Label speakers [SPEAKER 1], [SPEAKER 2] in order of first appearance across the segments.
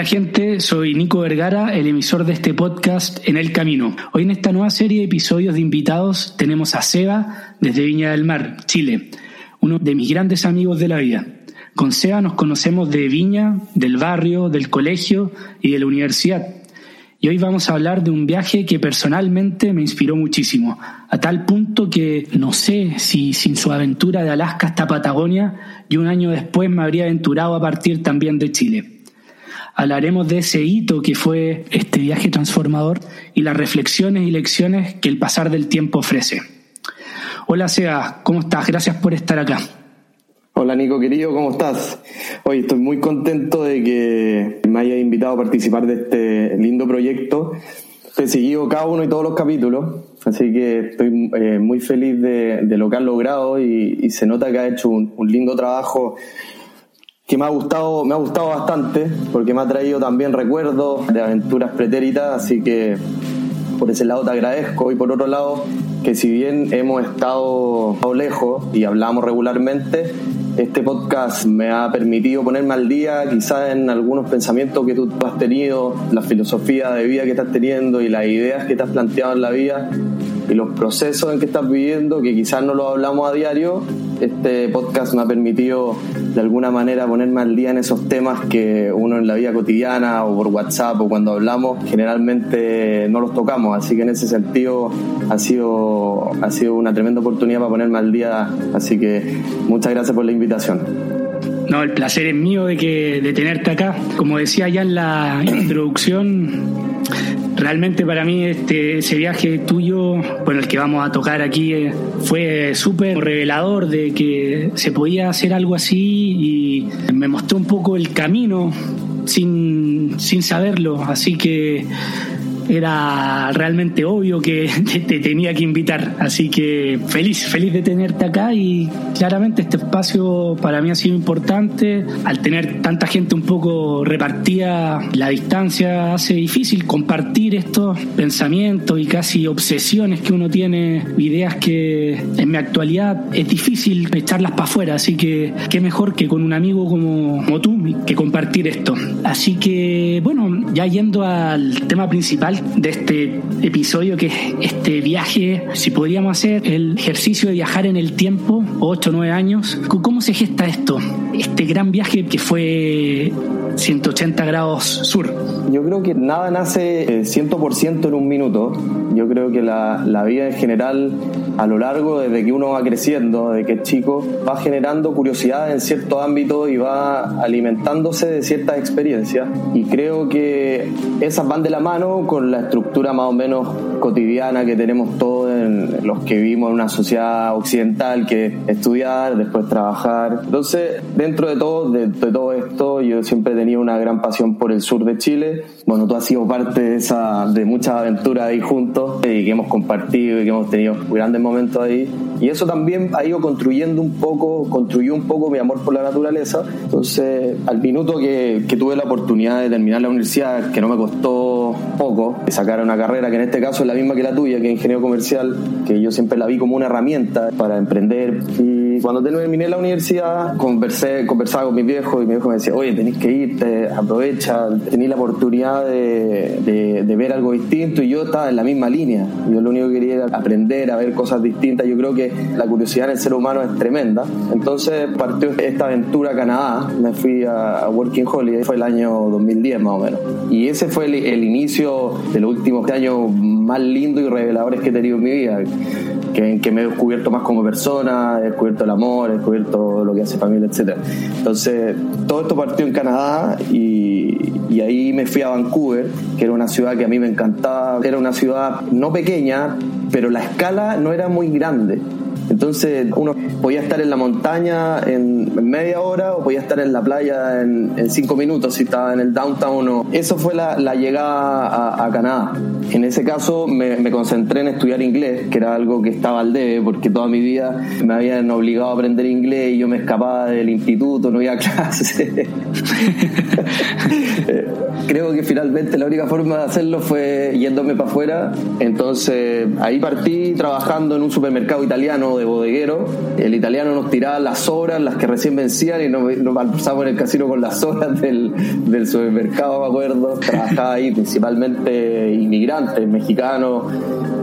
[SPEAKER 1] Hola gente, soy Nico Vergara, el emisor de este podcast En el Camino. Hoy en esta nueva serie de episodios de invitados tenemos a Seba desde Viña del Mar, Chile, uno de mis grandes amigos de la vida. Con Seba nos conocemos de Viña, del barrio, del colegio y de la universidad. Y hoy vamos a hablar de un viaje que personalmente me inspiró muchísimo, a tal punto que no sé si sin su aventura de Alaska hasta Patagonia, y un año después me habría aventurado a partir también de Chile hablaremos de ese hito que fue este viaje transformador y las reflexiones y lecciones que el pasar del tiempo ofrece. Hola Sea, ¿cómo estás? Gracias por estar acá.
[SPEAKER 2] Hola Nico querido, ¿cómo estás? Hoy estoy muy contento de que me hayas invitado a participar de este lindo proyecto. He seguido cada uno y todos los capítulos, así que estoy eh, muy feliz de, lo que has logrado y, se nota que has hecho un, un lindo trabajo que me ha gustado, me ha gustado bastante, porque me ha traído también recuerdos de aventuras pretéritas, así que por ese lado te agradezco. Y por otro lado, que si bien hemos estado lejos y hablamos regularmente, este podcast me ha permitido ponerme al día quizás en algunos pensamientos que tú has tenido, la filosofía de vida que estás teniendo y las ideas que te has planteado en la vida y los procesos en que estás viviendo, que quizás no lo hablamos a diario, este podcast me ha permitido de alguna manera ponerme al día en esos temas que uno en la vida cotidiana o por WhatsApp o cuando hablamos generalmente no los tocamos. Así que en ese sentido ha sido, ha sido una tremenda oportunidad para ponerme al día. Así que muchas gracias por la invitación.
[SPEAKER 1] No, el placer es mío de, que, de tenerte acá. Como decía ya en la introducción, Realmente para mí este, ese viaje tuyo, bueno, el que vamos a tocar aquí, eh, fue súper revelador de que se podía hacer algo así y me mostró un poco el camino sin, sin saberlo. Así que era realmente obvio que te tenía que invitar. Así que feliz, feliz de tenerte acá y claramente este espacio para mí ha sido importante. Al tener tanta gente un poco repartida, la distancia hace difícil compartir estos pensamientos y casi obsesiones que uno tiene, ideas que en mi actualidad es difícil echarlas para afuera. Así que qué mejor que con un amigo como, como tú que compartir esto. Así que bueno, ya yendo al tema principal de este episodio, que es este viaje, si podríamos hacer el ejercicio de viajar en el tiempo, 8 o 9 años, ¿cómo se gesta esto? Este gran viaje que fue 180 grados sur.
[SPEAKER 2] Yo creo que nada nace 100% eh, en un minuto. Yo creo que la, la, vida en general, a lo largo, desde que uno va creciendo, desde que es chico, va generando curiosidad en ciertos ámbitos y va alimentándose de ciertas experiencias. Y creo que esas van de la mano con la estructura más o menos cotidiana que tenemos todos en los que vivimos en una sociedad occidental, que es estudiar, después trabajar. Entonces, dentro de todo, de, de todo esto, yo siempre he tenido una gran pasión por el sur de Chile. Bueno, tú has sido parte de, esa, de muchas aventuras ahí juntos y que hemos compartido y que hemos tenido grandes momentos ahí. Y eso también ha ido construyendo un poco, construyó un poco mi amor por la naturaleza. Entonces, al minuto que, que tuve la oportunidad de terminar la universidad, que no me costó poco, de sacar una carrera que en este caso es la misma que la tuya, que es ingeniero comercial, que yo siempre la vi como una herramienta para emprender. Y cuando terminé la universidad, conversé, conversaba con mi viejo y mi viejo me decía, oye, tenés que irte, aprovecha, tenés la oportunidad de, ver algo distinto. Y yo estaba en la misma línea. Yo lo único que quería era aprender a ver cosas distintas. Yo creo que la curiosidad en el ser humano es tremenda. Entonces partió esta aventura a Canadá, me fui a Working Holiday, fue el año 2010 más o menos. Y ese fue el, inicio de los últimos años más lindos y reveladores que he tenido en mi vida, que, que me he descubierto más como persona, he descubierto el amor, he descubierto lo que hace familia, etc. Entonces, todo esto partió en Canadá y, y ahí me fui a Vancouver, que era una ciudad que a mí me encantaba, era una ciudad no pequeña, pero la escala no era muy grande. Entonces uno podía estar en la montaña en, media hora o podía estar en la playa en, cinco minutos si estaba en el downtown. O... Eso fue la, llegada a, Canadá. En ese caso me, concentré en estudiar inglés, que era algo que estaba al debe, porque toda mi vida me habían obligado a aprender inglés y yo me escapaba del instituto, no iba a clase. creo que finalmente la única forma de hacerlo fue yéndome para afuera. Entonces ahí partí trabajando en un supermercado italiano de bodeguero. El italiano nos tiraba las horas, las que recién vencían, y nos, nos en el casino con las horas del, del supermercado, me acuerdo. Trabajaba ahí principalmente inmigrantes, mexicanos.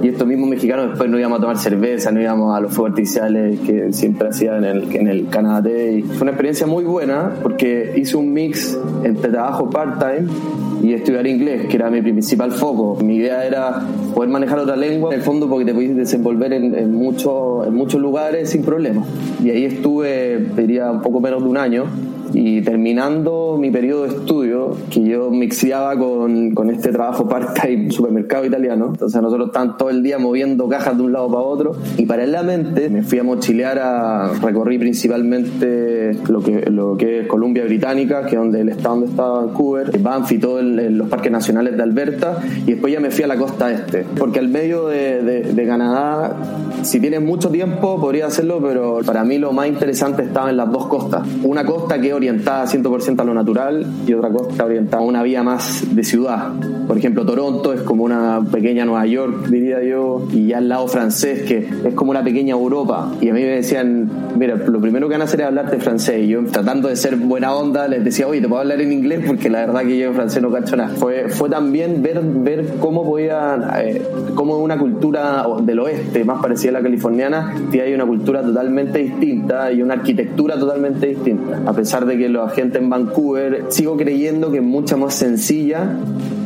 [SPEAKER 2] Y estos mismos mexicanos después no íbamos a tomar cerveza, no íbamos a los fuegos artificiales que siempre hacían en el, en el Canadá. Y fue una experiencia muy buena porque hice un mix entre trabajo part-time y estudiar inglés, que era mi principal foco. Mi idea era poder manejar otra lengua, en el fondo porque te podías desenvolver en, en, en muchos lugares sin problemas. Y ahí estuve, diría, un poco menos de un año y terminando mi periodo de estudio, que yo mixeaba con, con este trabajo part-time supermercado italiano, entonces nosotros estábamos todo el día moviendo cajas de un lado para otro y paralelamente me fui a mochilear a recorrí principalmente lo que, lo que es Columbia Británica, que es donde el estado donde estaba Vancouver, Banff y todos los parques nacionales de Alberta y después ya me fui a la costa este, porque al medio de, de, de Canadá, si tienes mucho tiempo podría hacerlo, pero para mí lo más interesante estaba en las dos costas. Una costa que orientada 100% a lo natural y otra costa orientada a una vía más de ciudad. Por ejemplo, Toronto es como una pequeña Nueva York, diría yo, y ya al lado francés, que es como una pequeña Europa. Y a mí me decían, mira, lo primero que van a hacer es hablarte francés. Y yo, tratando de ser buena onda, les decía, oye, te puedo hablar en inglés porque la verdad que yo en francés no cacho nada. Fue, fue también ver, ver cómo podía, eh, cómo una cultura del oeste, más parecida a la californiana, hay una cultura totalmente distinta y una arquitectura totalmente distinta. A pesar de que la gente en Vancouver sigo creyendo que es mucha más sencilla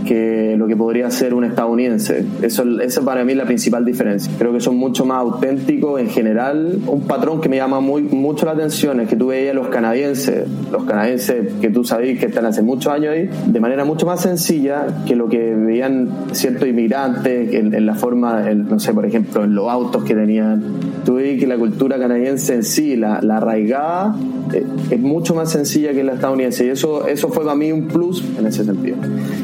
[SPEAKER 2] que lo que podría ser un estadounidense. Eso, eso para mí es la principal diferencia. Creo que son mucho más auténticos en general. Un patrón que me llama muy, mucho la atención es que tú veías los canadienses, los canadienses que tú sabéis que están hace muchos años ahí, de manera mucho más sencilla que lo que veían ciertos inmigrantes en, en la forma, en, no sé, por ejemplo, en los autos que tenían. Tú veis que la cultura canadiense en sí, la, la arraigada, eh, es mucho más sencilla que la estadounidense y eso, eso fue para mí un plus en ese sentido.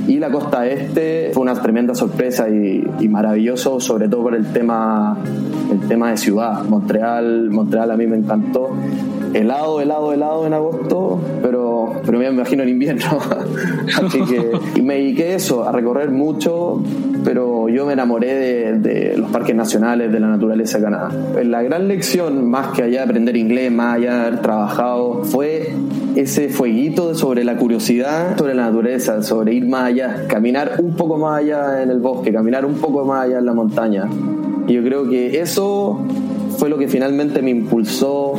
[SPEAKER 2] Y la costa este fue una tremenda sorpresa y, y, maravilloso, sobre todo por el tema, el tema de ciudad. Montreal, Montreal a mí me encantó. Helado, helado, helado en agosto, pero, pero me imagino en invierno. Así que y me dediqué eso, a recorrer mucho, pero yo me enamoré de, de, los parques nacionales, de la naturaleza de Canadá. La gran lección, más que allá de aprender inglés, más allá de haber trabajado, fue ese fueguito sobre la curiosidad, sobre la naturaleza, sobre ir más allá, caminar un poco más allá en el bosque, caminar un poco más allá en la montaña. Y yo creo que eso fue lo que finalmente me impulsó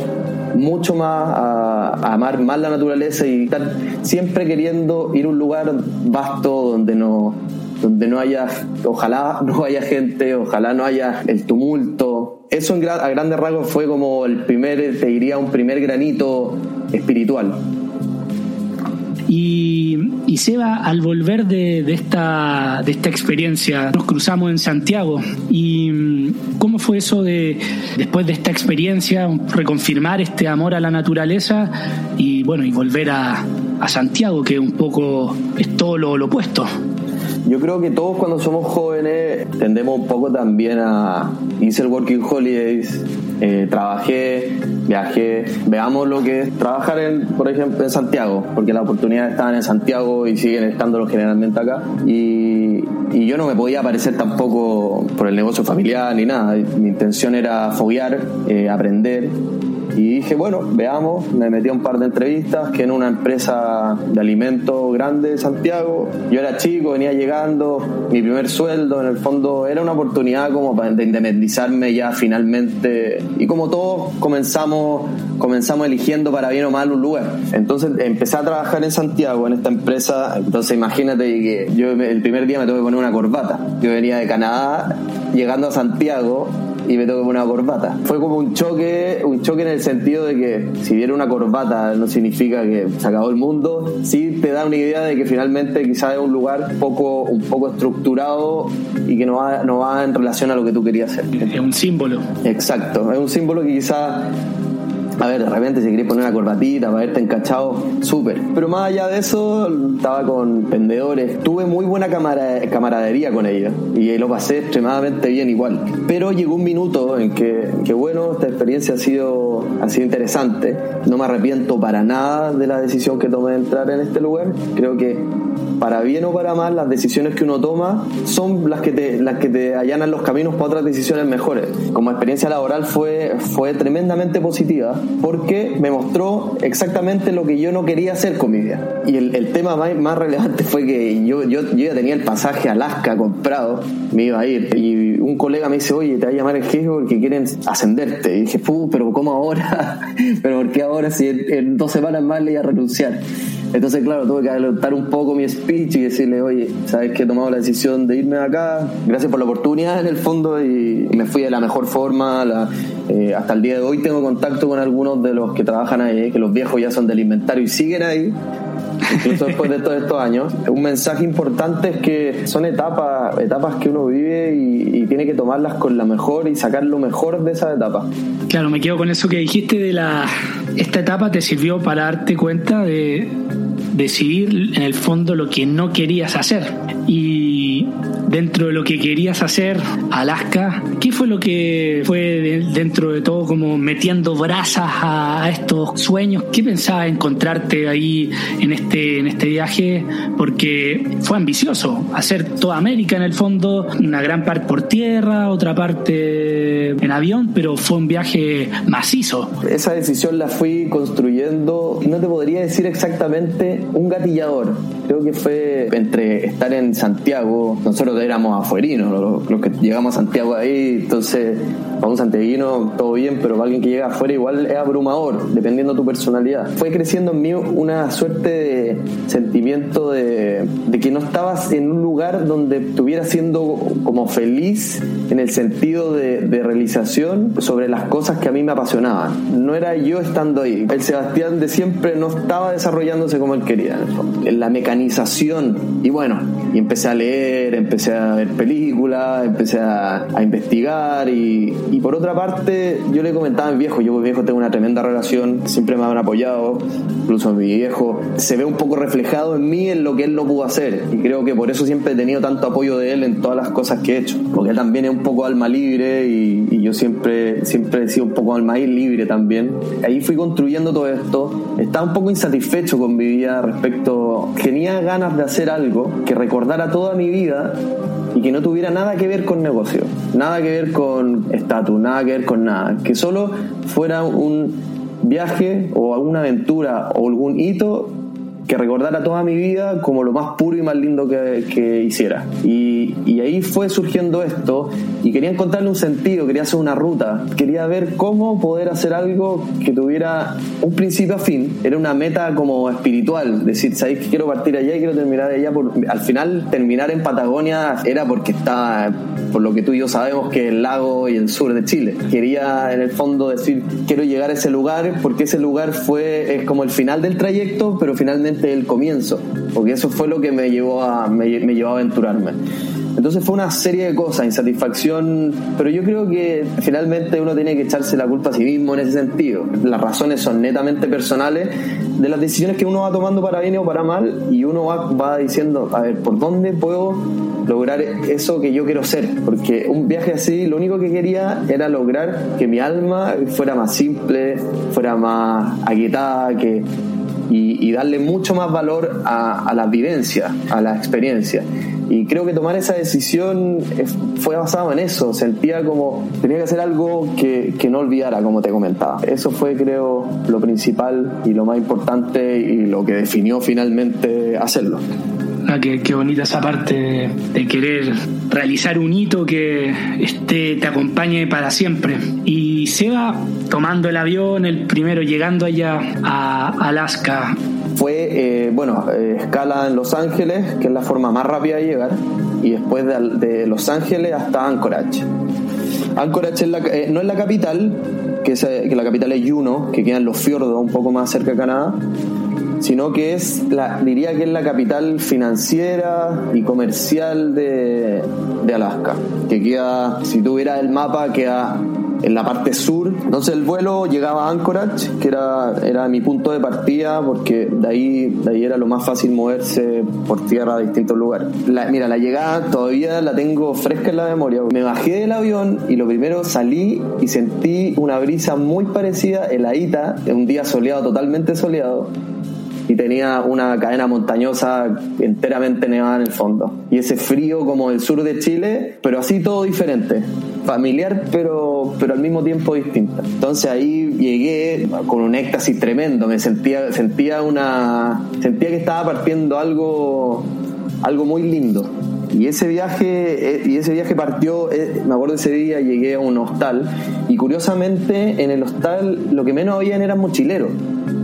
[SPEAKER 2] mucho más a, amar más la naturaleza y estar siempre queriendo ir a un lugar vasto donde no donde no haya ojalá no haya gente ojalá no haya el tumulto. Eso en, a grandes rasgos fue como el primer te diría un primer granito espiritual
[SPEAKER 1] y, y Seba, al volver de, de, esta, de esta experiencia, nos cruzamos en Santiago. ¿Y cómo fue eso de, después de esta experiencia, reconfirmar este amor a la naturaleza y, bueno, y volver a, a Santiago, que un poco es todo lo, lo opuesto?
[SPEAKER 2] Yo creo que todos cuando somos jóvenes tendemos un poco también a... Hice el Working Holidays, eh, trabajé, viajé, veamos lo que es trabajar, en, por ejemplo, en Santiago, porque las oportunidades estaban en Santiago y siguen estando generalmente acá. Y, y yo no me podía aparecer tampoco por el negocio familiar ni nada. Mi intención era foguear, eh, aprender. Y dije, bueno, veamos, me metí a un par de entrevistas, que en una empresa de alimentos grande de Santiago. Yo era chico, venía llegando, mi primer sueldo, en el fondo era una oportunidad como para de independizarme ya finalmente. Y como todos comenzamos, comenzamos eligiendo para bien o mal un lugar. Entonces empecé a trabajar en Santiago, en esta empresa. Entonces imagínate que yo el primer día me tuve que poner una corbata. Yo venía de Canadá, llegando a Santiago, y me tengo que poner una corbata. Fue como un choque, un choque en el sentido de que si viera una corbata no significa que se acabó el mundo, sí te da una idea de que finalmente quizás es un lugar poco, un poco estructurado y que no va, no va en relación a lo que tú querías hacer.
[SPEAKER 1] Es un símbolo.
[SPEAKER 2] Exacto, es un símbolo que quizás a ver, de repente si querés poner una corbatita para verte encachado, súper. Pero más allá de eso, estaba con vendedores. Tuve muy buena camaradería con ellos y lo pasé extremadamente bien igual. Pero llegó un minuto en que, que, bueno, esta experiencia ha sido, ha sido interesante. No me arrepiento para nada de la decisión que tomé de entrar en este lugar. Creo que para bien o para mal, las decisiones que uno toma son las que te, las que te allanan los caminos para otras decisiones mejores. Como experiencia laboral fue, fue tremendamente positiva porque me mostró exactamente lo que yo no quería hacer con mi vida. Y el, el tema más, más, relevante fue que yo, yo, yo, ya tenía el pasaje a Alaska comprado, me iba a ir. Y un colega me dice, oye, te va a llamar el jefe porque quieren ascenderte. Y dije, pero ¿cómo ahora? ¿Pero por qué ahora si en, dos semanas más le iba a renunciar? Entonces, claro, tuve que adelantar un poco mi speech y decirle, oye, sabes que he tomado la decisión de irme acá, gracias por la oportunidad en el fondo y me fui de la mejor forma. Eh, hasta el día de hoy tengo contacto con algunos de los que trabajan ahí, que los viejos ya son del inventario y siguen ahí incluso después de todos estos años. Un mensaje importante es que son etapas, etapas que uno vive y, tiene que tomarlas con la mejor y sacar lo mejor de esa etapa.
[SPEAKER 1] Claro, me quedo con eso que dijiste de la... Esta etapa te sirvió para darte cuenta de decidir en el fondo lo que no querías hacer. Y dentro de lo que querías hacer, Alaska, ¿qué fue lo que fue dentro de todo como metiendo brasas a estos sueños? ¿Qué pensabas encontrarte ahí en este, en este viaje? Porque fue ambicioso, hacer toda América en el fondo, una gran parte por tierra, otra parte en avión, pero fue un viaje macizo.
[SPEAKER 2] Esa decisión la fui construyendo, no te podría decir exactamente un gatillador. Creo que fue entre estar en Santiago, nosotros éramos afuerinos, los, que llegamos a Santiago ahí, entonces para un santiaguino todo bien, pero para alguien que llega afuera igual es abrumador, dependiendo de tu personalidad. Fue creciendo en mí una suerte de sentimiento de, de que no estabas en un lugar donde estuviera siendo como feliz en el sentido de, de realización sobre las cosas que a mí me apasionaban. No era yo estando ahí. El Sebastián de siempre no estaba desarrollándose como él quería, En la mecanización. Y bueno, y empecé a leer, empecé a ver películas, empecé a, a investigar y, y, por otra parte yo le comentaba a mi viejo, yo con mi viejo tengo una tremenda relación, siempre me han apoyado, incluso mi viejo se ve un poco reflejado en mí en lo que él no pudo hacer y creo que por eso siempre he tenido tanto apoyo de él en todas las cosas que he hecho, porque él también es un poco alma libre y, y yo siempre, siempre he sido un poco alma libre también. Ahí fui construyendo todo esto, estaba un poco insatisfecho con mi vida respecto, tenía ganas de hacer algo que recordara toda mi vida y que no tuviera nada que ver con negocio, nada que ver con estatus, nada que ver con nada, que solo fuera un viaje o alguna aventura o algún hito que recordara toda mi vida como lo más puro y más lindo que, que hiciera. Y, y, ahí fue surgiendo esto y quería encontrarle un sentido, quería hacer una ruta, quería ver cómo poder hacer algo que tuviera un principio a fin. Era una meta como espiritual, decir, ¿sabéis que quiero partir allá y quiero terminar allá? Por... Al final, terminar en Patagonia era porque está, por lo que tú y yo sabemos, que el lago y el sur de Chile. Quería en el fondo decir, quiero llegar a ese lugar porque ese lugar fue es como el final del trayecto, pero finalmente el comienzo, porque eso fue lo que me llevó a, me, me llevó a aventurarme. Entonces fue una serie de cosas, insatisfacción, pero yo creo que finalmente uno tiene que echarse la culpa a sí mismo en ese sentido. Las razones son netamente personales de las decisiones que uno va tomando para bien o para mal y uno va, va diciendo, a ver, ¿por dónde puedo lograr eso que yo quiero ser? Porque un viaje así, lo único que quería era lograr que mi alma fuera más simple, fuera más aquietada, que y, darle mucho más valor a, a la vivencia, a la experiencia. Y creo que tomar esa decisión fue basado en eso. Sentía como tenía que hacer algo que, que, no olvidara, como te comentaba. Eso fue, creo, lo principal y lo más importante y lo que definió finalmente hacerlo.
[SPEAKER 1] Ah, qué, qué, bonita esa parte de, querer realizar un hito que este, te acompañe para siempre. Y Seba, tomando el avión, el primero llegando allá a Alaska.
[SPEAKER 2] Fue, eh, bueno, eh, escala en Los Ángeles, que es la forma más rápida de llegar, y después de, de Los Ángeles hasta Anchorage. Anchorage es la, eh, no es la capital, que, es, que la capital es Juneau, que queda en los fiordos, un poco más cerca de Canadá, sino que es la, diría que es la capital financiera y comercial de, de Alaska, que queda, si tuviera el mapa, queda en la parte sur. Entonces el vuelo llegaba a Anchorage, que era, era mi punto de partida, porque de ahí, de ahí era lo más fácil moverse por tierra a distintos lugares. La, mira, la llegada todavía la tengo fresca en la memoria. Me bajé del avión y lo primero salí y sentí una brisa muy parecida, heladita, un día soleado, totalmente soleado y tenía una cadena montañosa enteramente nevada en el fondo. Y ese frío como el sur de Chile, pero así todo diferente. Familiar, pero, pero al mismo tiempo distinta. Entonces ahí llegué con un éxtasis tremendo. Me sentía, sentía una. sentía que estaba partiendo algo. algo muy lindo. Y ese viaje, eh, y ese viaje partió, eh, me acuerdo ese día, llegué a un hostal y curiosamente en el hostal lo que menos habían eran mochileros.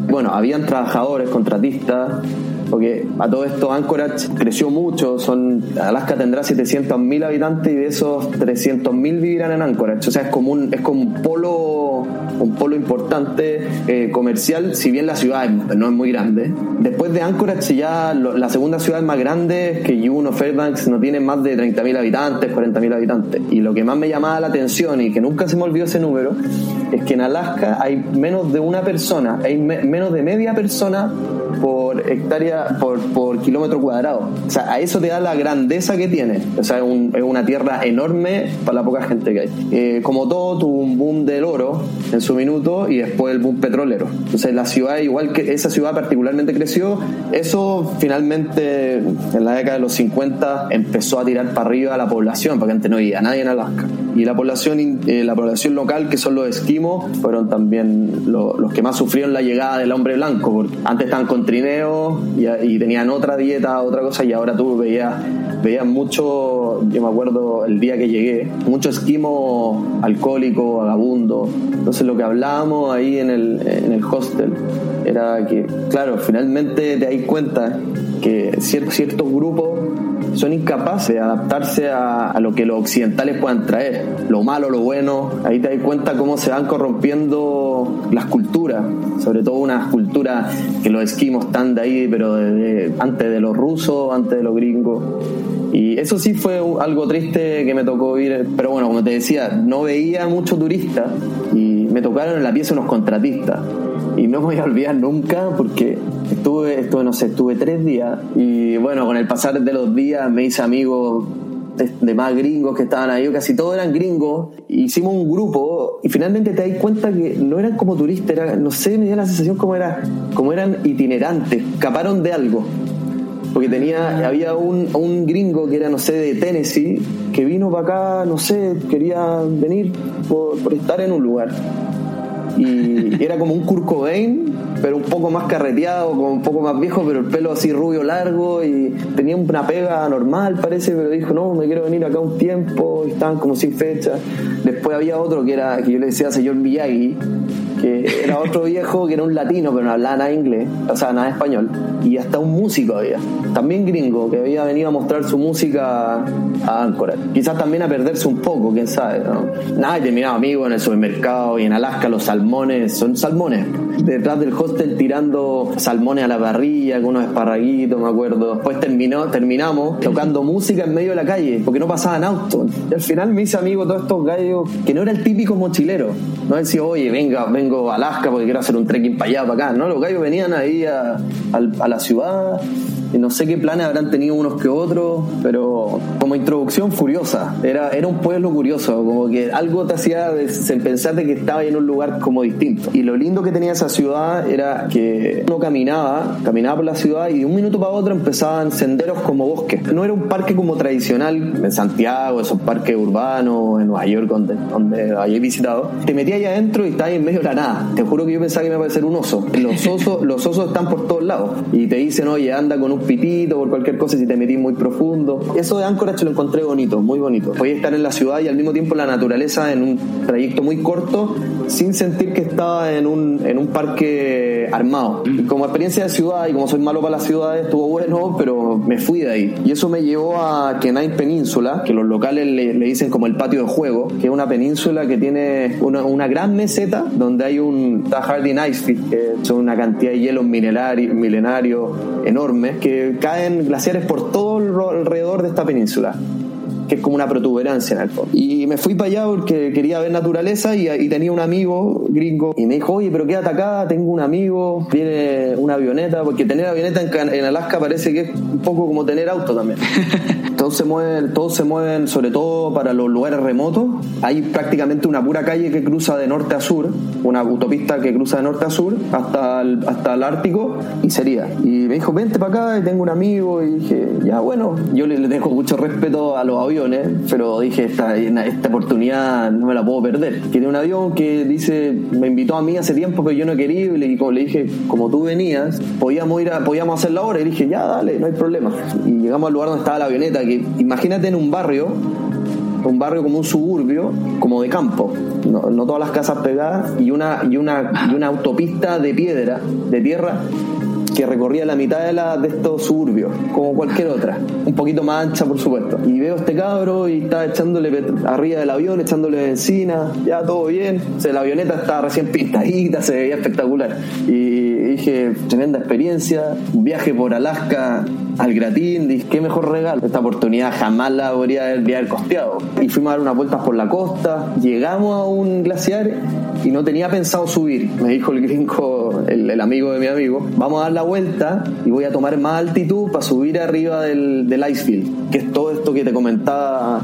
[SPEAKER 2] Bueno, habían trabajadores, contratistas, porque a todo esto Anchorage creció mucho, son Alaska tendrá 700.000 habitantes y de esos 300.000 vivirán en Anchorage, o sea, es como un, es como un polo un polo importante eh, comercial, si bien la ciudad no es muy grande. Después de Anchorage ya la segunda ciudad más grande, que Juneau, Fairbanks, no tiene más de 30.000 habitantes, 40.000 habitantes. Y lo que más me llamaba la atención y que nunca se me olvidó ese número, es que en Alaska hay menos de una persona, hay menos de media persona por hectárea, por, por kilómetro cuadrado. O sea, a eso te da la grandeza que tiene. O sea, es, una tierra enorme para la poca gente que hay. Eh, como todo, tuvo un boom del oro en su minuto y después el boom petrolero. Entonces, la ciudad, igual que esa ciudad particularmente creció, eso finalmente en la década de los 50 empezó a tirar para arriba a la población, porque antes no había nadie en Alaska. Y la población, eh, la población local, que son los esquimos, fueron también los que más sufrieron la llegada del hombre blanco, porque antes estaban con trineo y, tenían otra dieta, otra cosa, y ahora tú veías, veías mucho, yo me acuerdo el día que llegué, mucho esquimo alcohólico, vagabundo. Entonces lo que hablábamos ahí en el, en el hostel era que, claro, finalmente te das cuenta que ciertos, ciertos grupos son incapaces de adaptarse a, lo que los occidentales puedan traer, lo malo, lo bueno. Ahí te das cuenta cómo se van corrompiendo las culturas, sobre todo unas culturas que los esquimos están de ahí, pero antes de los rusos, antes de los gringos. Y eso sí fue algo triste que me tocó vivir, pero bueno, como te decía, no veía mucho turista y me tocaron en la pieza unos contratistas y no me voy a olvidar nunca porque estuve, estuve, no sé, estuve tres días y bueno, con el pasar de los días me hice amigos de, más gringos que estaban ahí, casi todos eran gringos, hicimos un grupo y finalmente te das cuenta que no eran como turistas, era, no sé, me dio la sensación como, era, como eran itinerantes, escaparon de algo. Porque tenía, había un, un gringo que era, no sé, de Tennessee, que vino para acá, no sé, quería venir por, por estar en un lugar y era como un Kurt pero un poco más carreteado, como un poco más viejo, pero el pelo así rubio largo y tenía una pega normal, parece, pero dijo, no, me quiero venir acá un tiempo, y estaban como sin fecha. Después había otro que era, que yo le decía señor Miyagi, que era otro viejo que era un latino, pero no hablaba nada inglés, o sea, nada español, y hasta un músico había, también gringo, que había venido a mostrar su música a Anchorage. Quizás también a perderse un poco, quién sabe, ¿no? Nada, y terminaba amigo en el supermercado y en Alaska los salmones, son salmones, detrás del hostel tirando salmones a la parrilla, con unos esparraguitos, me acuerdo. Después terminó, terminamos tocando música en medio de la calle, porque no pasaban autos. Y al final me hice amigo todos estos gallos, que no era el típico mochilero. No decía, oye, venga, vengo a Alaska porque quiero hacer un trekking para allá, para acá. No, los gallos venían ahí a, a la ciudad no sé qué planes habrán tenido unos que otros, pero como introducción furiosa. Era, era un pueblo curioso, como que algo te hacía pensar de que estaba en un lugar como distinto. Y lo lindo que tenía esa ciudad era que uno caminaba, caminaba por la ciudad y de un minuto para otro empezaban senderos como bosques. No era un parque como tradicional en Santiago, esos parques urbanos, en Nueva York, donde, donde había visitado. Te metías ahí adentro y estabas en medio de la nada. Te juro que yo pensaba que me iba a parecer un oso. Los osos, los osos están por todos lados y te dicen, oye, anda con un pitito por cualquier cosa si te metís muy profundo. Eso de Anchorage lo encontré bonito, muy bonito. Podía estar en la ciudad y al mismo tiempo la naturaleza en un trayecto muy corto sin sentir que estaba en un, en un parque armado. como experiencia de ciudad y como soy malo para las ciudades, estuvo bueno, pero me fui de ahí. Y eso me llevó a Kenai Península, que los locales le, dicen como el patio de juego, que es una península que tiene una, una gran meseta donde hay un Harding Icefield, que son una cantidad de hielo milenario, milenario enorme, que caen glaciares por todo alrededor de esta península que es como una protuberancia en el fondo. Y me fui para allá porque quería ver naturaleza y, tenía un amigo gringo y me dijo, oye, pero quédate acá, tengo un amigo, viene una avioneta, porque tener avioneta en, en Alaska parece que es un poco como tener auto también. todos se mueven, todos se mueven sobre todo para los lugares remotos. Hay prácticamente una pura calle que cruza de norte a sur, una autopista que cruza de norte a sur hasta el, hasta el Ártico y sería. Y me dijo, vente para acá y tengo un amigo y dije, ya bueno, yo le, tengo mucho respeto a los aviones, pero dije, esta, esta oportunidad no me la puedo perder. Tiene un avión que dice, me invitó a mí hace tiempo, pero yo no quería y le, le dije, como tú venías, podíamos ir a, podíamos hacerlo ahora. Y dije, ya dale, no hay problema. Y llegamos al lugar donde estaba la avioneta, que imagínate en un barrio un barrio como un suburbio, como de campo, no, todas las casas pegadas y una, y una, y una autopista de piedra, de tierra, que recorría la mitad de, la, de estos suburbios, como cualquier otra, un poquito más ancha por supuesto. Y veo a este cabro y está echándole arriba del avión, echándole benzina, ya todo bien. O la avioneta estaba recién pintadita, se veía espectacular. Y dije, tremenda experiencia, un viaje por Alaska al gratín, dije, qué mejor regalo. Esta oportunidad jamás la habría haber costeado. Y fuimos a dar unas vueltas por la costa, llegamos a un glaciar y no tenía pensado subir. Me dijo el gringo, el, amigo de mi amigo, vamos a dar la vuelta y voy a tomar más altitud para subir arriba del, del icefield, que es todo esto que te comentaba,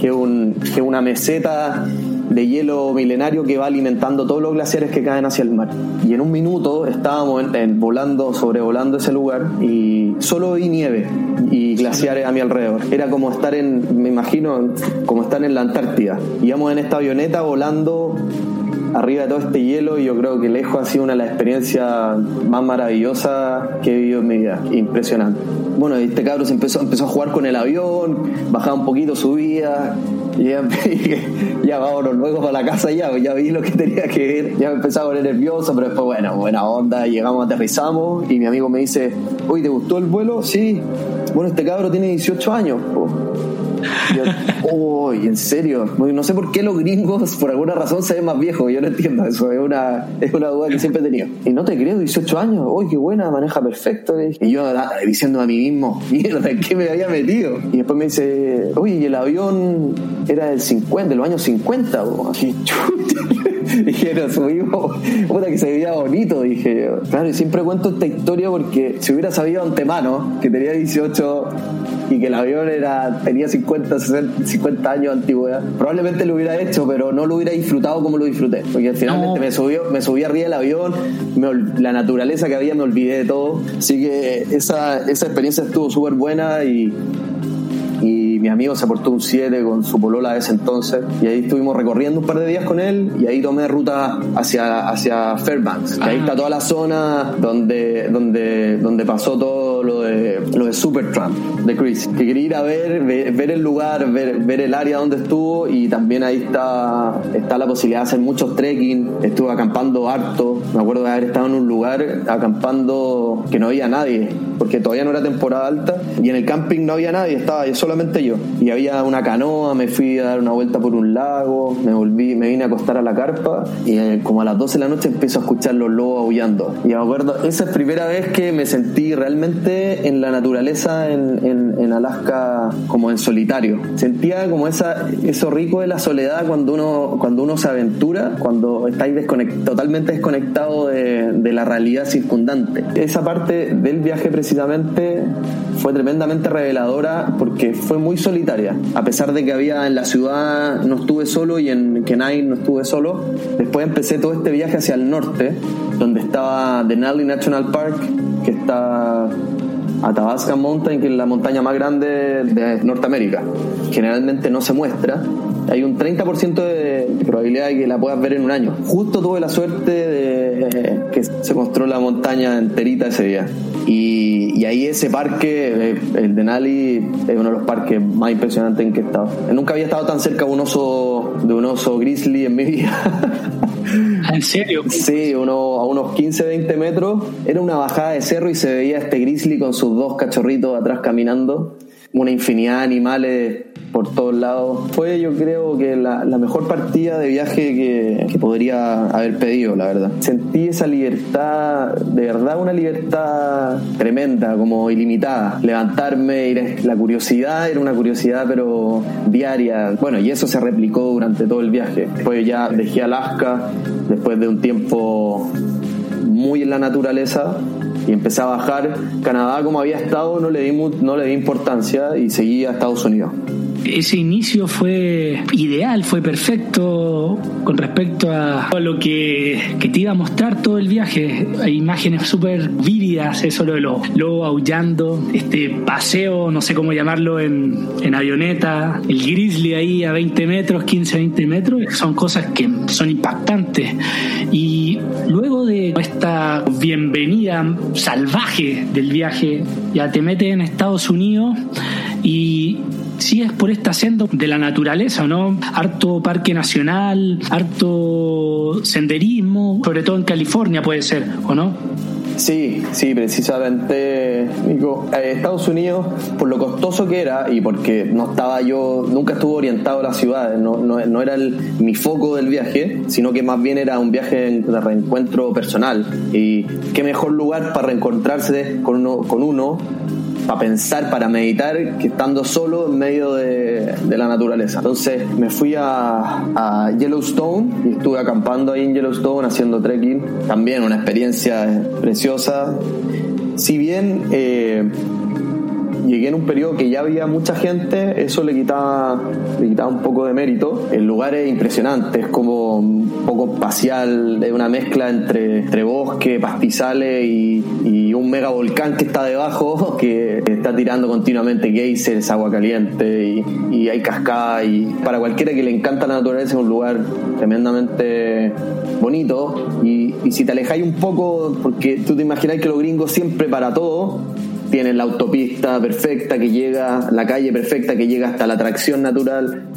[SPEAKER 2] que, un, que una meseta de hielo milenario que va alimentando todos los glaciares que caen hacia el mar. Y en un minuto estábamos volando, sobrevolando ese lugar y solo vi nieve y glaciares a mi alrededor. Era como estar en, me imagino, como estar en la Antártida. Íbamos en esta avioneta volando arriba de todo este hielo y yo creo que lejos ha sido una de las experiencias más maravillosas que he vivido en mi vida. Impresionante. Bueno, este cabro se empezó, empezó a jugar con el avión, bajaba un poquito, subía, y ya, ya vámonos luego para la casa ya, ya vi lo que tenía que ver, ya me empezaba a poner nervioso, pero después, bueno, buena onda, llegamos, aterrizamos y mi amigo me dice, oye, ¿te gustó el vuelo? Sí. Bueno, este cabro tiene 18 años. Yo, oh, en serio, no sé por qué los gringos por alguna razón se ven más viejos, yo no entiendo eso, es una, es una duda que siempre he tenido. Y no te creo, 18 años, uy, qué buena, maneja perfecto. Y yo ah, diciendo a mí mismo, mierda, ¿en qué me había metido? Y después me dice, uy, el avión era del 50, de los años 50, así, dije, nos subimos, puta que se veía bonito, dije Claro, y siempre cuento esta historia porque si hubiera sabido antemano que tenía 18 y que el avión era tenía 50, 50 años de antigüedad, probablemente lo hubiera hecho, pero no lo hubiera disfrutado como lo disfruté. Porque finalmente me, subió, me subí arriba del avión, la naturaleza que había me olvidé de todo. Así que esa, esa experiencia estuvo súper buena y mi amigo se portó un 7 con su polola de ese entonces y ahí estuvimos recorriendo un par de días con él y ahí tomé ruta hacia, hacia Fairbanks, que ahí ah. está toda la zona donde, donde, donde pasó todo lo de, lo de Supertramp de Chris, que quería ir a ver, ver, el lugar, ver, ver, el área donde estuvo y también ahí está, está la posibilidad de hacer muchos trekking, estuve acampando harto, me acuerdo de haber estado en un lugar acampando que no había nadie, porque todavía no era temporada alta y en el camping no había nadie, estaba solamente yo. Y había una canoa, me fui a dar una vuelta por un lago, me volví, me vine a acostar a la carpa y eh, como a las 12 de la noche empiezo a escuchar los lobos aullando. Y me acuerdo, esa es la primera vez que me sentí realmente en la naturaleza en, en, Alaska como en solitario. Sentía como esa, eso rico de la soledad cuando uno, cuando uno se aventura, cuando estáis totalmente desconectado de, de la realidad circundante. Esa parte del viaje precisamente fue tremendamente reveladora porque fue muy solitaria. A pesar de que había en la ciudad no estuve solo y en Kenai no estuve solo, después empecé todo este viaje hacia el norte, donde estaba Denali National Park, que está Athabasca Mountain, que es la montaña más grande de Norteamérica. Generalmente no se muestra. Hay un 30% de probabilidad de que la puedas ver en un año. Justo tuve la suerte de que se mostró la montaña enterita ese día. Y, ahí ese parque, eh, el de Nali, es uno de los parques más impresionantes en que he estado. Nunca había estado tan cerca de un oso, de un oso grizzly en mi vida.
[SPEAKER 1] ¿En serio?
[SPEAKER 2] Sí, uno, a unos 15, 20 metros. Era una bajada de cerro y se veía este grizzly con sus dos cachorritos atrás caminando. Una infinidad de animales por todos lados. Fue yo creo que la, mejor partida de viaje que, podría haber pedido, la verdad. Sentí esa libertad, de verdad una libertad tremenda, como ilimitada. Levantarme, ir, la curiosidad era una curiosidad pero diaria. Bueno, y eso se replicó durante todo el viaje. Después ya dejé Alaska, después de un tiempo muy en la naturaleza y empecé a bajar. Canadá, como había estado, no le di, no le di importancia y seguí a Estados Unidos
[SPEAKER 1] ese inicio fue ideal, fue perfecto con respecto a lo que, te iba a mostrar todo el viaje. Hay imágenes súper vívidas, eso lo de los lobos aullando, este paseo, no sé cómo llamarlo, en, en avioneta, el grizzly ahí a 20 metros, 15, 20 metros, son cosas que son impactantes. Y luego de esta bienvenida salvaje del viaje, ya te metes en Estados Unidos y sí es por esta senda de la naturaleza, ¿no? Harto parque nacional, harto senderismo, sobre todo en California puede ser, ¿o no?
[SPEAKER 2] Sí, sí, precisamente, Estados Unidos, por lo costoso que era y porque no estaba yo, nunca estuve orientado a las ciudades, no, era el, mi foco del viaje, sino que más bien era un viaje de reencuentro personal. Y qué mejor lugar para reencontrarse con uno para pensar, para meditar, que estando solo en medio de, la naturaleza. Entonces me fui a, Yellowstone y estuve acampando ahí en Yellowstone haciendo trekking. También una experiencia preciosa. Si bien eh, llegué en un periodo que ya había mucha gente, eso le quitaba, le quitaba un poco de mérito. El lugar es impresionante, es como un poco espacial, es una mezcla entre, entre bosque, pastizales y, un mega volcán que está debajo, que está tirando continuamente geysers, agua caliente y, hay cascadas. Y para cualquiera que le encanta la naturaleza es un lugar tremendamente bonito. Y, y si te alejáis un poco, porque tú te imaginas que los gringos siempre para todo tienen la autopista perfecta que llega, la calle perfecta que llega hasta la atracción natural.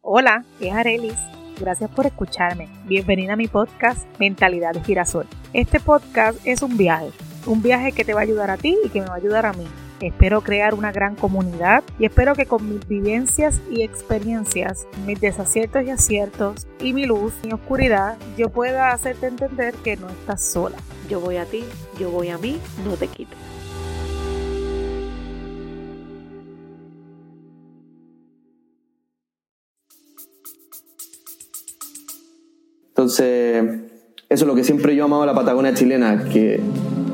[SPEAKER 3] Hola, es Arelis. Gracias por escucharme. Bienvenida a mi podcast Mentalidad de Girasol. Este podcast es un viaje, un viaje que te va a ayudar a ti y que me va a ayudar a mí Espero crear una gran comunidad y espero que con mis vivencias y experiencias, mis desaciertos y aciertos y mi luz y oscuridad, yo pueda hacerte entender que no estás sola. Yo voy a ti, yo voy a mí, no te quites.
[SPEAKER 2] Entonces, eso es lo que siempre yo amaba la Patagonia chilena, que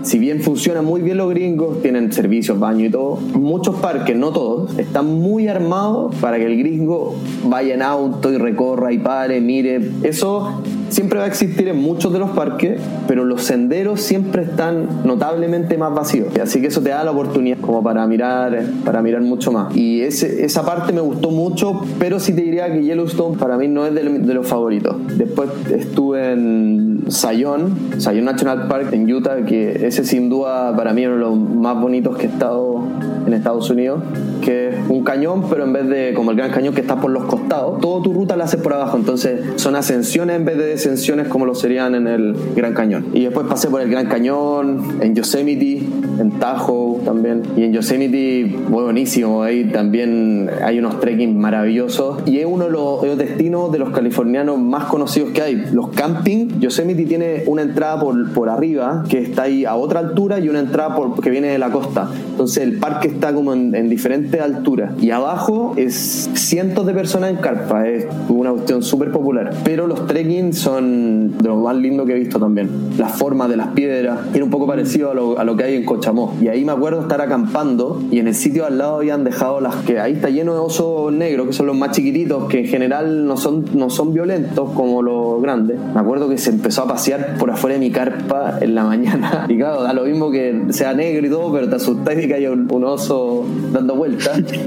[SPEAKER 2] si bien funciona muy bien los gringos, tienen servicios, baño y todo, muchos parques, no todos, están muy armados para que el gringo vaya en auto y recorra y pare, mire. Eso siempre va a existir en muchos de los parques, pero los senderos siempre están notablemente más vacíos. Así que eso te da la oportunidad como para mirar, para mirar mucho más. Y esa parte me gustó mucho, pero sí te diría que Yellowstone para mí no es de, de los favoritos. Después estuve en Zion, Zion National Park en Utah, que ese sin duda para mí es uno de los más bonitos que he estado en Estados Unidos, que es un cañón, pero en vez de como el Gran Cañón que está por los costados, toda tu ruta la haces por abajo, entonces son ascensiones en vez de descensiones como lo serían en el Gran Cañón. Y después pasé por el Gran Cañón, en Yosemite, en Tahoe también, y en Yosemite, buenísimo, ahí también hay unos trekking maravillosos, y es uno de los, destinos de los californianos más conocidos que hay. Los camping, Yosemite tiene una entrada por, por arriba, que está ahí a otra altura, y una entrada por, que viene de la costa. Entonces el parque está como en, en diferentes alturas. Y abajo es cientos de personas en carpa. Es una cuestión súper popular. Pero los trekking son de lo más lindo que he visto también. Las formas de las piedras. Era un poco parecido a lo, a lo que hay en Cochamó. Y ahí me acuerdo estar acampando y en el sitio al lado habían dejado las que ahí está lleno de osos negros, que son los más chiquititos, que en general no son, no son violentos como los grandes. Me acuerdo que se empezó a pasear por afuera de mi carpa en la mañana. Y claro, da lo mismo que sea negro y todo, pero te asustas de que haya un, un oso dando vueltas.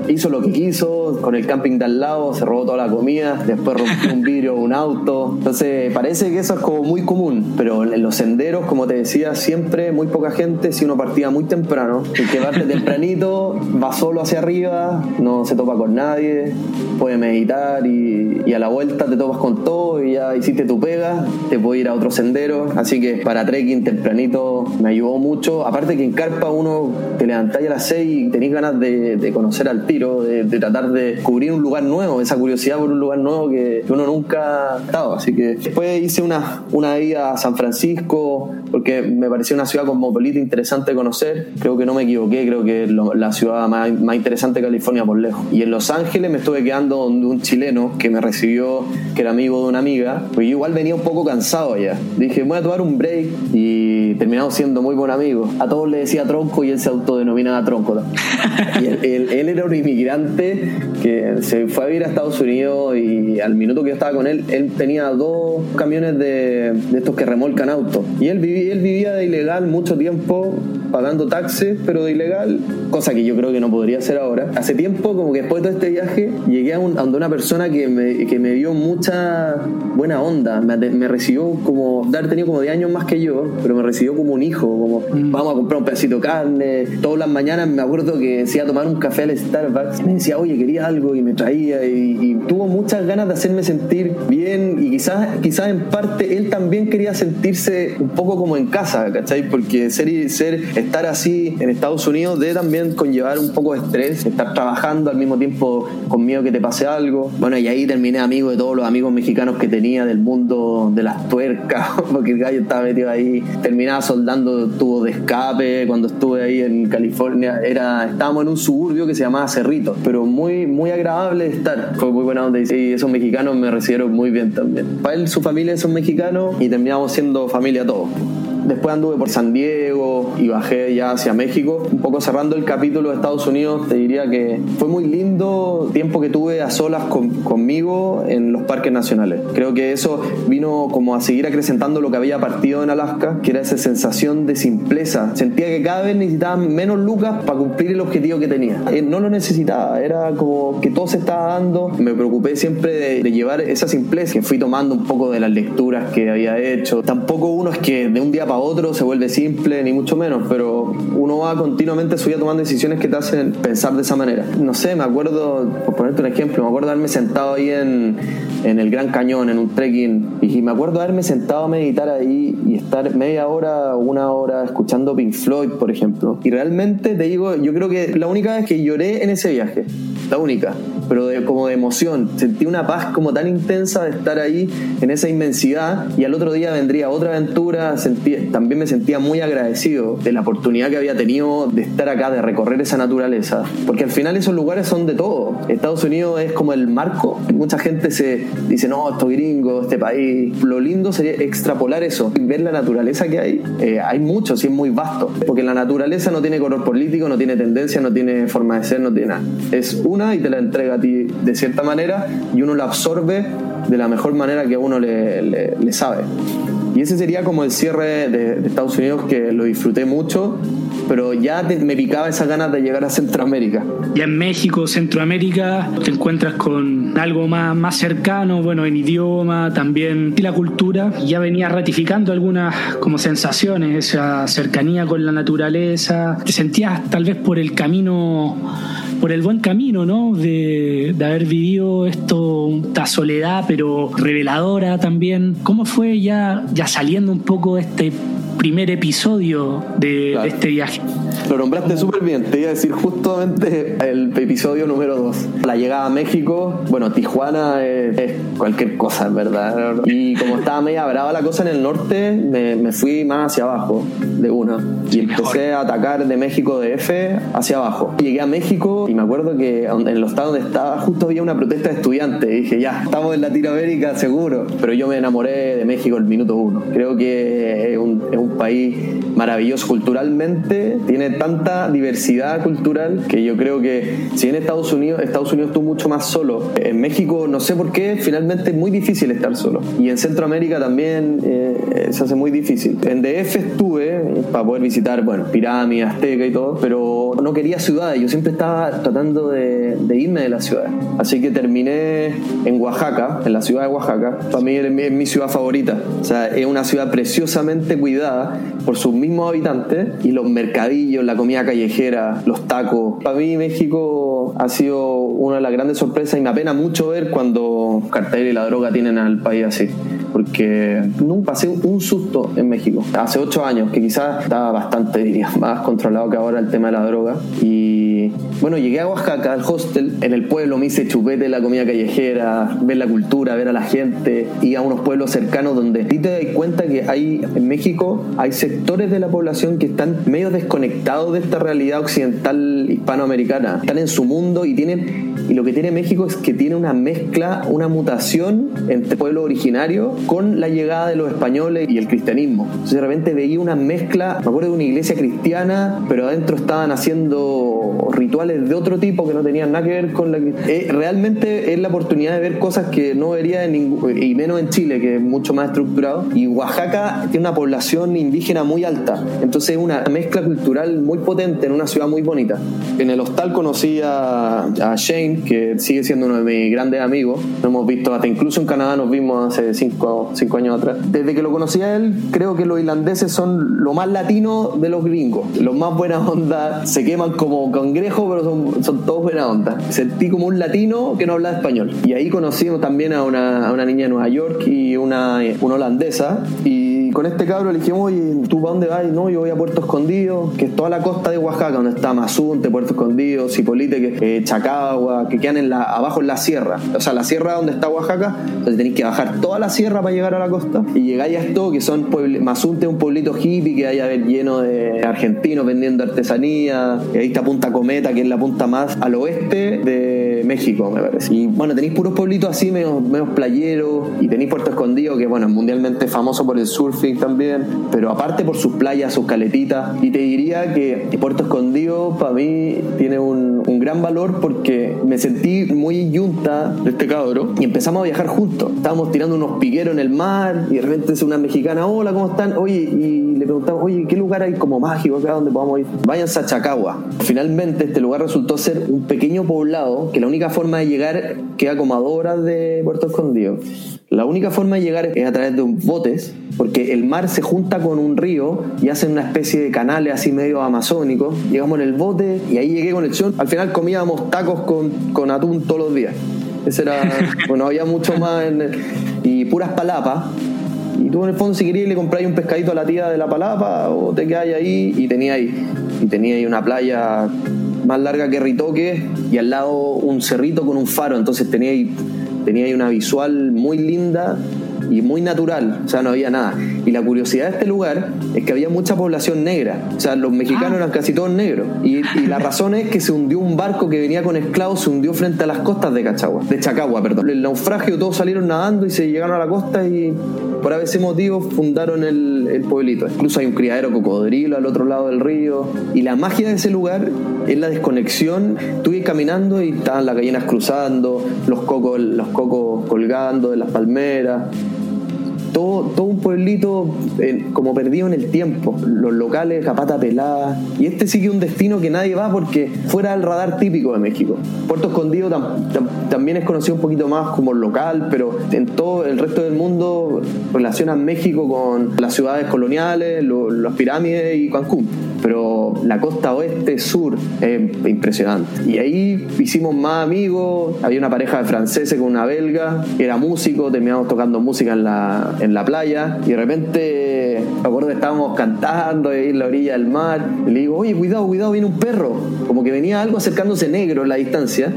[SPEAKER 2] Hizo lo que quiso, con el camping de al lado, se robó toda la comida, después rompió un vidrio, un auto. Entonces, parece que eso es como muy común, pero en los senderos, como te decía, siempre muy poca gente, si uno partía muy temprano, el que parte tempranito, va solo hacia arriba, no se topa con nadie, puede meditar y, y a la vuelta te topas con todo y ya hiciste tu pega, te puede ir a otro sendero. Así que para trekking tempranito me ayudó mucho. Aparte que en carpa uno te levantáis a las 6 y tenéis ganas de, conocer al tiro, de, tratar de cubrir un lugar nuevo, esa curiosidad por un lugar nuevo que, uno nunca ha estado. Así que después hice una, una ida a San Francisco, porque me pareció una ciudad cosmopolita interesante de conocer. Creo que no me equivoqué, creo que es la ciudad más, más, interesante de California por lejos. Y en Los Ángeles me estuve quedando donde un chileno que me recibió, que era amigo de una amiga, pues yo igual venía un poco cansado allá. Dije, voy a tomar un break y terminamos siendo muy buen amigo. A todos le decía tronco y él se autodenominaba tronco. y él, él, era un inmigrante que se fue a vivir a Estados Unidos y al minuto que yo estaba con él, él tenía dos camiones de, de estos que remolcan autos. Y él vivía, él vivía de ilegal mucho tiempo pagando taxes, pero de ilegal, cosa que yo creo que no podría hacer ahora. Hace tiempo, como que después de todo este viaje, llegué a, un, a una persona que me, que me dio mucha buena onda. Me, me recibió como, haber tenido como 10 años más que yo, pero me recibió como un hijo, como mm. vamos a comprar un pedacito de carne. Todas las mañanas me acuerdo que se iba a tomar un café al Starbucks. Me decía, oye, quería algo y me traía. Y, y tuvo muchas ganas de hacerme sentir bien y quizás, quizás en parte él también quería sentirse un poco como en casa, ¿cachai? Porque ser, ser estar así en Estados Unidos debe también conllevar un poco de estrés, estar trabajando al mismo tiempo con miedo que te pase algo. Bueno, y ahí terminé amigo de todos los amigos mexicanos que tenía del mundo de las tuercas, porque el gallo estaba metido ahí. Terminaba soldando tubos de escape cuando estuve ahí en California. Era, estábamos en un suburbio que se llamaba Cerrito, pero muy, muy agradable estar. Fue muy buena onda y esos mexicanos me recibieron muy bien también. Para él, su familia son mexicanos y terminamos siendo familia todos. Después anduve por San Diego y bajé ya hacia México. Un poco cerrando el capítulo de Estados Unidos, te diría que fue muy lindo tiempo que tuve a solas conmigo en los parques nacionales. Creo que eso vino como a seguir acrecentando lo que había partido en Alaska, que era esa sensación de simpleza. Sentía que cada vez necesitaba menos lucas para cumplir el objetivo que tenía. Eh, no lo necesitaba, era como que todo se estaba dando. Me preocupé siempre de, de llevar esa simpleza que fui tomando un poco de las lecturas que había hecho. Tampoco uno es que de un día para otro se vuelve simple, ni mucho menos, pero uno va continuamente su tomando decisiones que te hacen pensar de esa manera. No sé, me acuerdo, por ponerte un ejemplo, me acuerdo haberme sentado ahí en, en el Gran Cañón, en un trekking, y me acuerdo haberme sentado a meditar ahí y estar media hora, una hora escuchando Pink Floyd, por ejemplo. Y realmente te digo, yo creo que la única vez que lloré en ese viaje, la única, pero de, como de emoción, sentí una paz como tan intensa de estar ahí en esa inmensidad y al otro día vendría otra aventura, sentí, también me sentía muy agradecido de la oportunidad que había tenido de estar acá, de recorrer esa naturaleza, porque al final esos lugares son de todo. Estados Unidos es como el marco, mucha gente se dice, no, esto gringo, este país. Lo lindo sería extrapolar eso, ver la naturaleza que hay. Eh, hay mucho, sí es muy vasto, porque la naturaleza no tiene color político, no tiene tendencia, no tiene forma de ser, no tiene nada. Es una y te la entrega ti de cierta manera y uno la absorbe de la mejor manera que uno le sabe. Y ese sería como el cierre de, Estados Unidos que lo disfruté mucho, pero ya me picaba esa ganas de llegar a Centroamérica.
[SPEAKER 1] Ya en México, Centroamérica, te encuentras con algo más, más cercano, bueno, en idioma, también y la cultura. Ya venía ratificando algunas como sensaciones, esa cercanía con la naturaleza. Te sentías tal vez por el camino por el buen camino, ¿no? De, de, haber vivido esto, esta soledad, pero reveladora también. ¿Cómo fue ya saliendo un poco este primer episodio de, este viaje.
[SPEAKER 2] Lo nombraste súper bien, te iba a decir justamente el episodio número 2. La llegada a México, bueno, Tijuana es, cualquier cosa, en verdad. Y como estaba media brava la cosa en el norte, me, fui más hacia abajo, de una. Y empecé a atacar de México de F hacia abajo. Llegué a México y me acuerdo que en el estado donde estaba justo había una protesta de estudiantes. Y dije, ya, estamos en Latinoamérica seguro. Pero yo me enamoré de México el minuto uno. Creo que es un, es un país maravilloso culturalmente, tiene tanta diversidad cultural que yo creo que si en Estados Unidos, Estados Unidos estuvo mucho más solo. En México no sé por qué, finalmente es muy difícil estar solo. Y en Centroamérica también eh, se hace muy difícil. En DF estuve para poder visitar, bueno, pirámides, azteca y todo, pero no quería ciudades, yo siempre estaba tratando de, irme de la ciudad. Así que terminé en Oaxaca, en la ciudad de Oaxaca. Para mí es mi ciudad favorita. O sea, es una ciudad preciosamente cuidada por sus mismos habitantes y los mercadillos, la comida callejera, los tacos. Para mí México ha sido una de las grandes sorpresas y me apena mucho ver cuando cartel y la droga tienen al país así porque nunca pasé un susto en México. Hace ocho años, que quizás estaba bastante, diría, más controlado que ahora el tema de la droga. Y bueno, llegué a Oaxaca, al hostel, en el pueblo me hice chupete la comida callejera, ver la cultura, ver a la gente, y a unos pueblos cercanos donde ti te das cuenta que hay en México hay sectores de la población que están medio desconectados de esta realidad occidental hispanoamericana. Están en su mundo y tienen y lo que tiene México es que tiene una mezcla, una mutación entre pueblo originario con la llegada de los españoles y el cristianismo. Entonces de repente veía una mezcla, me acuerdo de una iglesia cristiana, pero adentro estaban haciendo rituales de otro tipo que no tenían nada que ver con la... Eh, realmente es la oportunidad de ver cosas que no vería en ningún, y menos en Chile, que es mucho más estructurado. Y Oaxaca tiene una población indígena muy alta, entonces es una mezcla cultural muy potente en una ciudad muy bonita. En el hostal conocí a, a Shane, que sigue siendo uno de mis grandes amigos. Lo hemos visto, hasta incluso en Canadá nos vimos hace cinco, cinco años atrás. Desde que lo conocí a él, creo que los irlandeses son lo más latino de los gringos. Los más buena onda, se queman como cangrejo, pero son, son todos buena onda. Sentí como un latino que no habla español. Y ahí conocimos también a una, a una niña de Nueva York y una, una holandesa. Y con este cabro le dijimos, oye, ¿tú para dónde vas? No, yo voy a Puerto Escondido, que es toda la costa de Oaxaca, donde está Mazunte, Puerto Escondido, Cipolite, que, eh, Chacagua, que quedan en la, abajo en la sierra. O sea, la sierra donde está Oaxaca, entonces tenéis que bajar toda la sierra para llegar a la costa. Y llegáis a esto, que son Mazunte, un pueblito hippie que hay a ver lleno de argentinos vendiendo artesanía. Y ahí está Punta Cometa, que es la punta más al oeste de México, me parece. Y bueno, tenéis puros pueblitos así, medio, medio playeros. Y tenéis Puerto Escondido, que bueno, es mundialmente famoso por el surf también, pero aparte por sus playas, sus caletitas. Y te diría que Puerto Escondido para mí tiene un, un, gran valor porque me sentí muy yunta de este cabro y empezamos a viajar juntos. Estábamos tirando unos piqueros en el mar y de repente es una mexicana, hola, ¿cómo están? Oye, y le preguntamos, oye, ¿qué lugar hay como mágico acá donde podamos ir? Vayan a Chacagua. Finalmente este lugar resultó ser un pequeño poblado que la única forma de llegar queda como a dos horas de Puerto Escondido. La única forma de llegar es a través de botes, porque el mar se junta con un río y hacen una especie de canales así medio amazónicos. Llegamos en el bote y ahí llegué con el chon. Al final comíamos tacos con, con atún todos los días. Ese era, bueno, había mucho más y puras palapas. Y tú en el fondo si querías le compráis un pescadito a la tía de la palapa o te quedáis ahí y tenía ahí, y tenía ahí una playa más larga que Ritoque y al lado un cerrito con un faro, entonces tenía ahí tenía ahí una visual muy linda y muy natural, o sea, no había nada. Y la curiosidad de este lugar es que había mucha población negra, o sea, los mexicanos ah. eran casi todos negros. Y, la razón es que se hundió un barco que venía con esclavos, se hundió frente a las costas de Cachagua, de Chacagua, perdón. El naufragio, todos salieron nadando y se llegaron a la costa y por ese motivo fundaron el, el pueblito. Incluso hay un criadero cocodrilo al otro lado del río. Y la magia de ese lugar es la desconexión. Estuve caminando y estaban las gallinas cruzando, los cocos, los cocos colgando de las palmeras todo, un pueblito eh, como perdido en el tiempo. Los locales, la pata pelada. Y este es un destino que nadie va porque fuera del radar típico de México. Puerto Escondido también es conocido un poquito más como local, pero en todo el resto del mundo relacionan México con las ciudades coloniales, las pirámides y Cancún pero la costa oeste, sur, es impresionante. Y ahí hicimos más amigos, había una pareja de franceses con una belga, era músico, terminamos tocando música en la, en la playa, y de repente, me acuerdo que estábamos cantando ahí en la orilla del mar, y le digo, oye, cuidado, cuidado, viene un perro, como que venía algo acercándose negro en la distancia,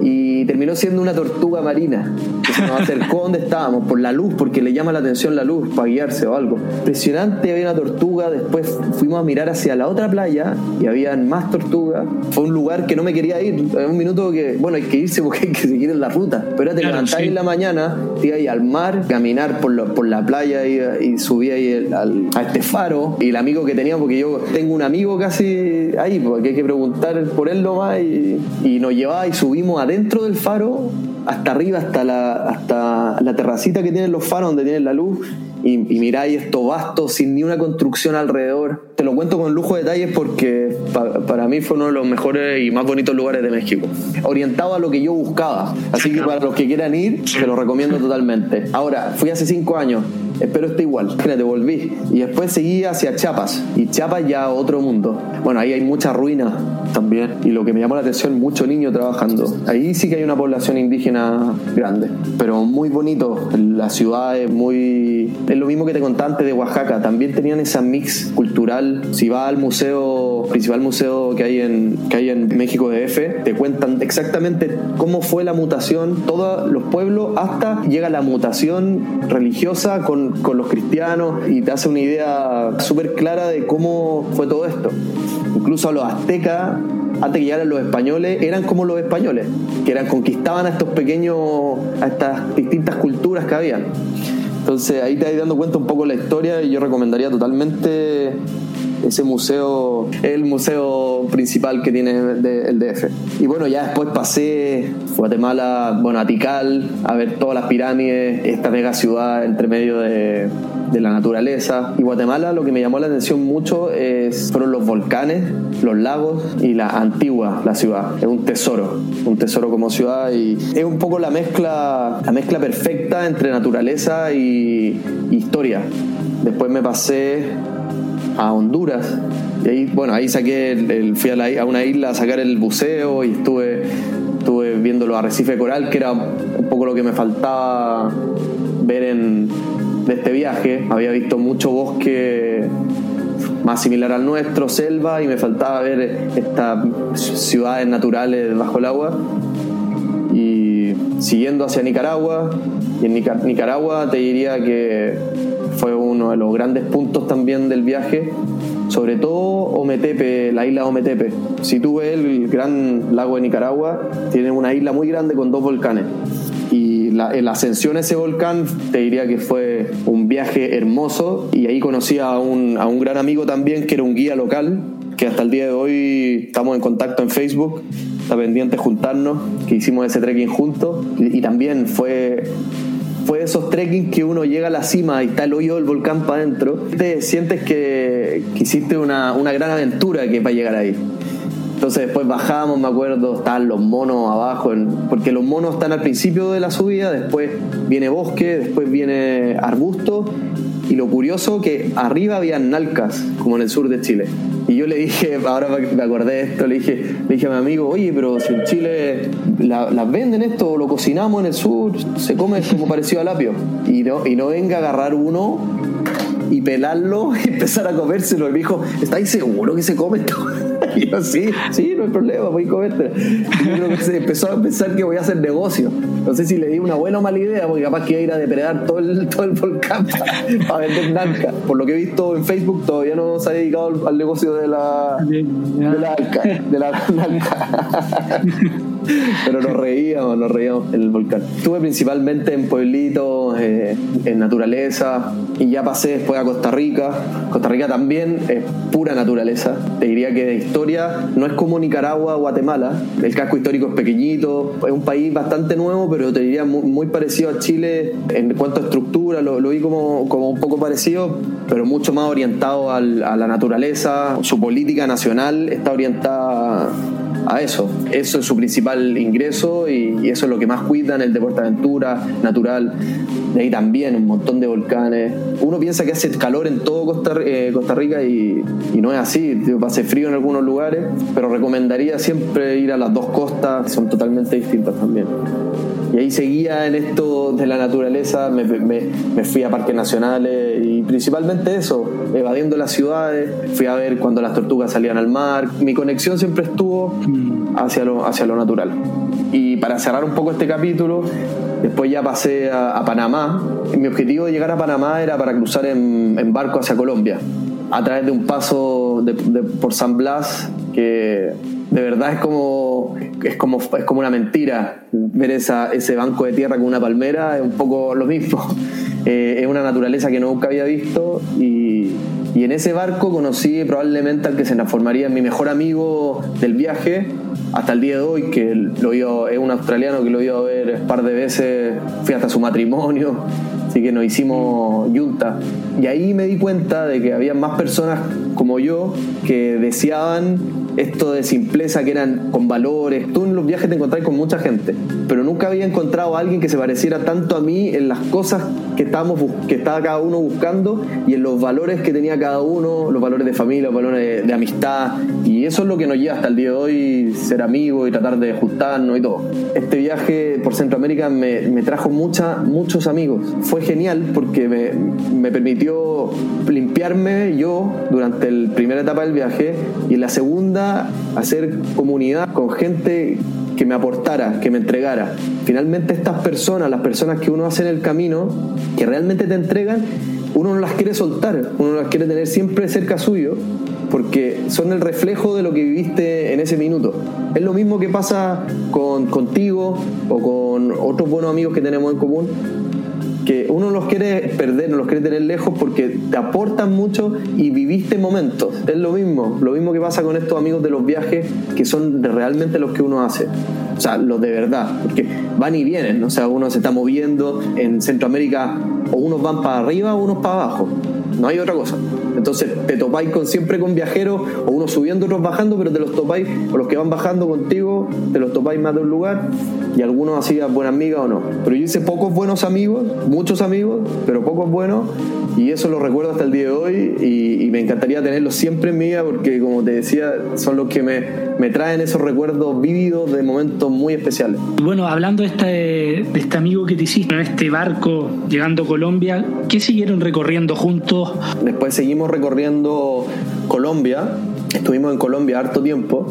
[SPEAKER 2] y terminó siendo una tortuga marina que se nos acercó donde estábamos por la luz, porque le llama la atención la luz para guiarse o algo. Impresionante, había una tortuga, después fuimos a mirar hacia la otra playa y habían más tortugas. Fue un lugar que no me quería ir, un minuto que, bueno, hay que irse porque hay que seguir en la ruta, pero te claro, en la mañana, te ibas al mar, caminar por, por la playa y, y subí ahí a este faro. Y el amigo que tenía, porque yo tengo un amigo casi ahí, porque hay que preguntar por él nomás y, y nos llevaba y subimos a dentro del faro hasta arriba, hasta la, hasta la terracita que tienen los faros donde tienen la luz y, y miráis esto vasto sin ni una construcción alrededor. Te lo cuento con lujo de detalles porque para mí fue uno de los mejores y más bonitos lugares de México. Orientado a lo que yo buscaba. Así que para los que quieran ir, se lo recomiendo totalmente. Ahora, fui hace cinco años espero esté igual. Te volví. Y después seguí hacia Chiapas. Y Chiapas ya otro mundo. Bueno, ahí hay mucha ruina también. Y lo que me llamó la atención, mucho niño trabajando. Ahí sí que hay una población indígena grande. Pero muy bonito. La ciudad es muy... Es lo mismo que te conté antes de Oaxaca. También tenían esa mix cultural. Si vas al museo, principal museo que hay en, que hay en México de F, te cuentan exactamente cómo fue la mutación, todos los pueblos, hasta llega la mutación religiosa con, con los cristianos y te hace una idea súper clara de cómo fue todo esto. Incluso a los aztecas antes que llegaran los españoles, eran como los españoles, que eran conquistaban a estos pequeños, a estas distintas culturas que habían. Entonces ahí te vas dando cuenta un poco la historia y yo recomendaría totalmente ese museo, el museo principal que tiene el DF. Y bueno, ya después pasé Guatemala, bueno, a Tikal, a ver todas las pirámides, esta mega ciudad entre medio de, de la naturaleza. Y Guatemala lo que me llamó la atención mucho es, fueron los volcanes, los lagos y la antigua, la ciudad. Es un tesoro, un tesoro como ciudad y es un poco la mezcla, la mezcla perfecta entre naturaleza y historia. Después me pasé a Honduras y ahí, bueno, ahí saqué, el, fui a, una isla a sacar el buceo y estuve, estuve viendo los arrecifes coral, que era un poco lo que me faltaba de este viaje. Había visto mucho bosque más similar al nuestro, selva, y me faltaba ver estas ciudades naturales bajo el agua. Y siguiendo hacia Nicaragua, y en Nicaragua te diría que fue uno de los grandes puntos también del viaje, sobre todo Ometepe, la isla Ometepe. Si tú el gran lago de Nicaragua, tiene una isla muy grande con dos volcanes. La, la ascensión a ese volcán, te diría que fue un viaje hermoso. Y ahí conocí a un, a un gran amigo también, que era un guía local, que hasta el día de hoy estamos en contacto en Facebook, está pendiente juntarnos, que hicimos ese trekking juntos y, y también fue fue esos trekking que uno llega a la cima y está el hoyo del volcán para adentro, te sientes que, que hiciste una, una, gran aventura que para llegar ahí. Entonces después bajamos, me acuerdo, estaban los monos abajo, porque los monos están al principio de la subida, después viene bosque, después viene arbusto, y lo curioso que arriba había nalcas, como en el sur de Chile. Y yo le dije, ahora me acordé de esto, le dije, le dije a mi amigo, oye, pero si en Chile las venden esto, lo cocinamos en el sur, se come como parecido al apio. Y y no venga a agarrar uno y pelarlo y empezar a comérselo. Y me dijo, ¿estáis seguro que se come esto? Y yo, sí, sí, no hay problema, voy a comerte. Y yo creo que se empezó a pensar que voy a hacer negocio. No sé si le di una buena o mala idea, porque capaz que iba a ir a depredar todo el, todo el volcán para, vender narca. Por lo que he visto en Facebook, todavía no se ha dedicado al, al negocio de la, de la, de la narca. Pero nos reíamos, nos reíamos en el volcán. Estuve principalmente en pueblitos, eh, en naturaleza, y ya pasé después a Costa Rica. Costa Rica también es pura naturaleza. Te diría que de historia no es como Nicaragua o Guatemala. El casco histórico es pequeñito, es un país bastante nuevo, pero te diría muy, parecido a Chile en cuanto a estructura. Lo, lo vi como, como, un poco parecido, pero mucho más orientado al, a la naturaleza. Su política nacional está orientada a eso. Eso es su principal ingreso y, eso es lo que más cuidan, el deporte aventura, natural. De también un montón de volcanes. Uno piensa que hace calor en todo Costa, eh, Rica y, y, no es así. Hace frío en algunos lugares, pero recomendaría siempre ir a las dos costas, son totalmente distintas también. Y ahí seguía en esto de la naturaleza, me, me, me, fui a parques nacionales y principalmente eso, evadiendo las ciudades, fui a ver cuando las tortugas salían al mar. Mi conexión siempre estuvo hacia lo, hacia lo natural. Y para cerrar un poco este capítulo, después ya pasé a, a Panamá. Mi objetivo de llegar a Panamá era para cruzar en, en barco hacia Colombia, a través de un paso de, de, por San Blas que de verdad es como, es como, es como una mentira ver esa, ese banco de tierra con una palmera, es un poco lo mismo. Eh, es una naturaleza que nunca había visto y, y, en ese barco conocí probablemente al que se transformaría en mi mejor amigo del viaje hasta el día de hoy, que lo iba, es un australiano que lo iba a ver un par de veces, fui hasta su matrimonio, Así que nos hicimos yunta. Y ahí me di cuenta de que había más personas como yo que deseaban esto de simpleza que eran con valores. Tú en los viajes te encontrás con mucha gente, pero nunca había encontrado a alguien que se pareciera tanto a mí en las cosas que, estábamos, que estaba cada uno buscando y en los valores que tenía cada uno, los valores de familia, los valores de, amistad. Y eso es lo que nos lleva hasta el día de hoy, ser amigos y tratar de ajustarnos y todo. Este viaje por Centroamérica me, me trajo mucha, muchos amigos. Fue genial porque me, me permitió limpiarme yo durante la primera etapa del viaje y en la segunda hacer comunidad con gente que me aportara, que me entregara. Finalmente estas personas, las personas que uno hace en el camino, que realmente te entregan, uno no las quiere soltar, uno las quiere tener siempre cerca suyo, porque son el reflejo de lo que viviste en ese minuto. Es lo mismo que pasa con, contigo o con otros buenos amigos que tenemos en común que uno los quiere perder, no los quiere tener lejos porque te aportan mucho y viviste momentos. Es lo mismo, lo mismo que pasa con estos amigos de los viajes que son realmente los que uno hace. O sea, los de verdad, porque van y vienen, o sea, uno se está moviendo en Centroamérica o unos van para arriba o unos para abajo. No hay otra cosa. Entonces te topáis con, siempre con viajeros, o unos subiendo, otros bajando, pero te los topáis, o los que van bajando contigo, te los topáis más de un lugar, y algunos así buenas amigas o no. Pero yo hice pocos buenos amigos, muchos amigos, pero pocos buenos, y eso lo recuerdo hasta el día de hoy, y, me encantaría tenerlos siempre en mi vida, porque como te decía, son los que me, me traen esos recuerdos vívidos de momentos muy especiales.
[SPEAKER 1] Bueno, hablando de este, de este amigo que te hiciste en este barco llegando a Colombia, ¿qué siguieron recorriendo juntos?
[SPEAKER 2] Después seguimos recorriendo Colombia, estuvimos en Colombia harto tiempo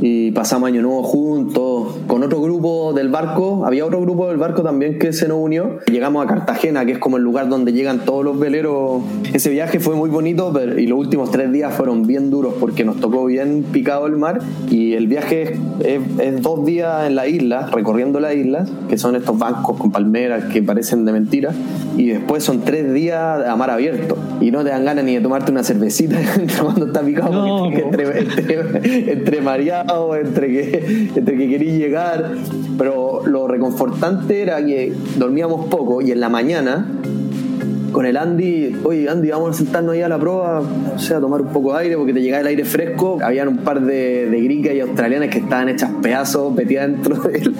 [SPEAKER 2] y pasamos año nuevo juntos con otro grupo del barco. Había otro grupo del barco también que se nos unió. Llegamos a Cartagena que es como el lugar donde llegan todos los veleros. Ese viaje fue muy bonito pero, y los últimos tres días fueron bien duros porque nos tocó bien picado el mar. Y el viaje es, dos días en la isla recorriendo la isla que son estos bancos con palmeras que parecen de mentira y después son tres días a mar abierto. Y no te dan ganas ni de tomarte una cervecita cuando está picado entre, entre, entre entre que, entre que quería llegar, pero lo reconfortante era que dormíamos poco y en la mañana con el Andy, oye Andy, vamos a sentarnos ahí a la prueba, o sea, a tomar un poco de aire porque te llegaba el aire fresco. Habían un par de, de gringas y australianas que estaban hechas pedazos, metidas dentro de él.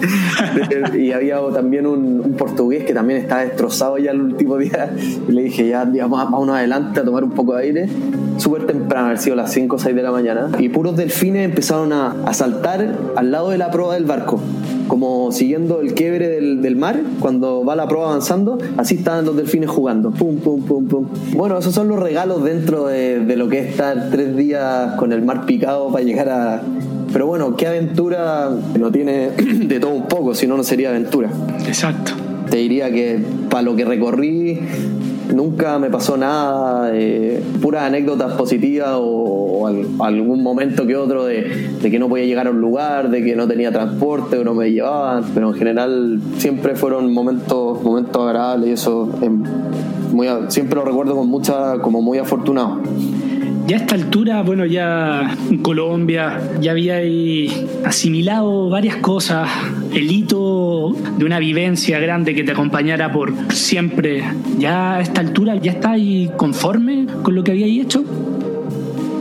[SPEAKER 2] y había también un, portugués que también estaba destrozado ya el último día. Y le dije, ya, Andy, vamos, vámonos adelante a tomar un poco de aire. Súper temprano, haber sido las 5 o 6 de la mañana. Y puros delfines empezaron a, a saltar al lado de la proa del barco como siguiendo el quiebre del, del, mar, cuando va la prueba avanzando, así estaban los delfines jugando. Pum, pum, pum, pum. Bueno, esos son los regalos dentro de, de lo que es estar tres días con el mar picado para llegar a, pero bueno, qué aventura no tiene de todo un poco, si no, no sería aventura.
[SPEAKER 1] Exacto.
[SPEAKER 2] Te diría que para lo que recorrí, nunca me pasó nada, eh, puras anécdotas positivas o, algún momento que otro de, que no podía llegar a un lugar, de que no tenía transporte o no me llevaban, pero en general siempre fueron momentos, momentos agradables y eso siempre lo recuerdo con mucha, como muy afortunado.
[SPEAKER 1] Ya a esta altura, bueno, ya en Colombia ya había asimilado varias cosas, el hito de una vivencia grande que te acompañara por siempre. Ya a esta altura, ¿ya estáis conforme con lo que habíais hecho?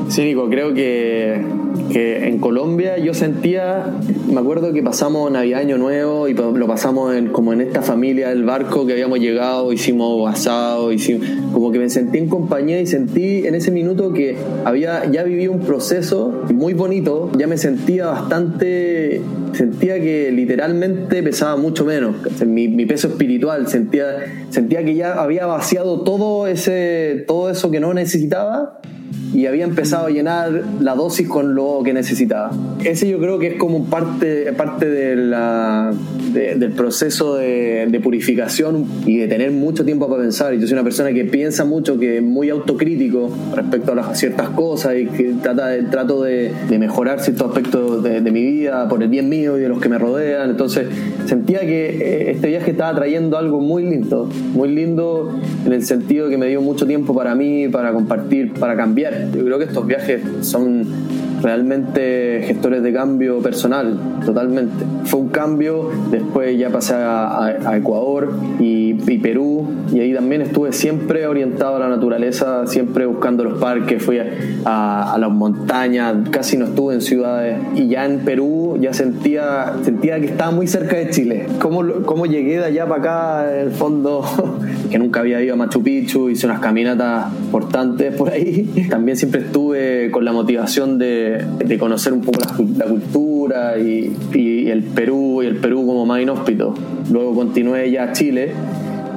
[SPEAKER 2] Sí, Nico, creo que que en Colombia yo sentía, me acuerdo que pasamos Navidad Año Nuevo y lo pasamos en, como en esta familia del barco que habíamos llegado, hicimos asado, hicimos, como que me sentí en compañía y sentí en ese minuto que había ya vivido un proceso muy bonito, ya me sentía bastante, sentía que literalmente pesaba mucho menos, mi, mi peso espiritual, sentía, sentía que ya había vaciado todo ese, todo eso que no necesitaba y había empezado a llenar la dosis con lo que necesitaba. Ese yo creo que es como parte, parte de la, del proceso de, purificación y de tener mucho tiempo para pensar. Y yo soy una persona que piensa mucho, que es muy autocrítico respecto a las, ciertas cosas y que trata de, trato de, mejorar ciertos aspectos de, mi vida por el bien mío y de los que me rodean. Entonces sentía que eh, este viaje estaba trayendo algo muy lindo, muy lindo en el sentido que me dio mucho tiempo para mí, para compartir, para cambiar yo creo que estos viajes son realmente gestores de cambio personal, totalmente. Fue un cambio, después ya pasé a, Ecuador y, Perú, y ahí también estuve siempre orientado a la naturaleza, siempre buscando los parques, fui a, las montañas, casi no estuve en ciudades, y ya en Perú ya sentía, sentía que estaba muy cerca de Chile. ¿Cómo, cómo llegué de allá para acá, en el fondo, que nunca había ido a Machu Picchu, hice unas caminatas importantes por ahí. También siempre estuve con la motivación de, de conocer un poco la, cultura y, y, el Perú, y el Perú como más inhóspito. Luego continué ya a Chile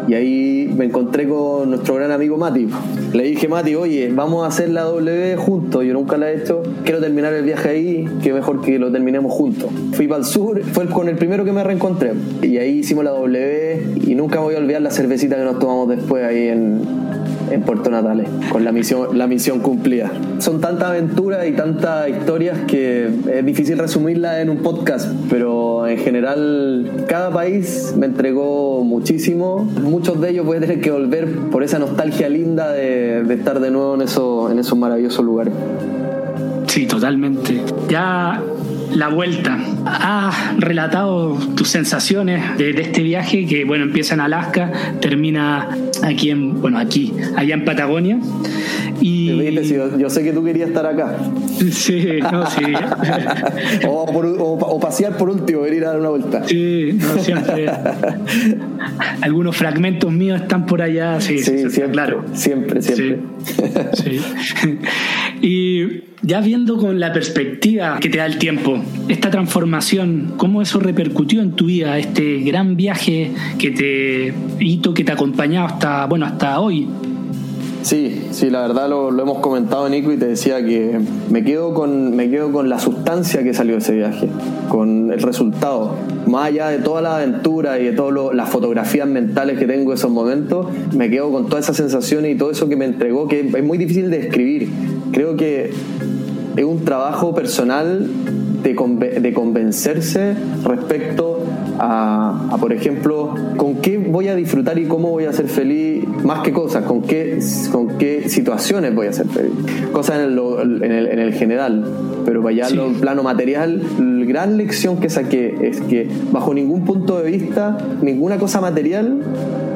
[SPEAKER 2] y ahí me encontré con nuestro gran amigo Mati. Le dije, Mati, oye, vamos a hacer la W juntos. Yo nunca la he hecho. Quiero terminar el viaje ahí. Qué mejor que lo terminemos juntos. Fui para el sur, fue con el primero que me reencontré. Y ahí hicimos la W. Y nunca voy a olvidar la cervecita que nos tomamos después ahí en, en Puerto Natales, con la misión, la misión cumplida. Son tantas aventuras y tantas historias que es difícil resumirlas en un podcast, pero en general cada país me entregó muchísimo. Muchos de ellos voy a tener que volver por esa nostalgia linda de, estar de nuevo en, eso, en esos maravillosos lugares.
[SPEAKER 1] Sí, totalmente. Ya la vuelta. Has relatado tus sensaciones de, este viaje que, bueno, empieza en Alaska, termina aquí en, bueno, aquí, allá en Patagonia.
[SPEAKER 2] Y... Yo, sé que tú querías estar acá.
[SPEAKER 1] Sí, no, sí.
[SPEAKER 2] o, pasear por último, venir a dar una vuelta.
[SPEAKER 1] Sí, no siempre. Algunos fragmentos míos están por allá, sí, sí,
[SPEAKER 2] siempre,
[SPEAKER 1] claro.
[SPEAKER 2] Siempre, siempre.
[SPEAKER 1] Sí. y ya viendo con la perspectiva que te da el tiempo, esta transformación, ¿cómo eso repercutió en tu vida, este gran viaje que te hito que te ha acompañado hasta, bueno, hasta hoy?
[SPEAKER 2] Sí, sí, la verdad lo, hemos comentado Nico y te decía que me quedo con me quedo con la sustancia que salió de ese viaje, con el resultado. Más allá de toda la aventura y de todas las fotografías mentales que tengo de esos momentos, me quedo con todas esas sensaciones y todo eso que me entregó, que es muy difícil de describir. Creo que es un trabajo personal de, de convencerse respecto a, por ejemplo, con qué voy a disfrutar y cómo voy a ser feliz, más que cosas, con qué, con qué situaciones voy a ser feliz. Cosas en el, en el, general, pero vaya sí. en plano material, la gran lección que saqué es que bajo ningún punto de vista, ninguna cosa material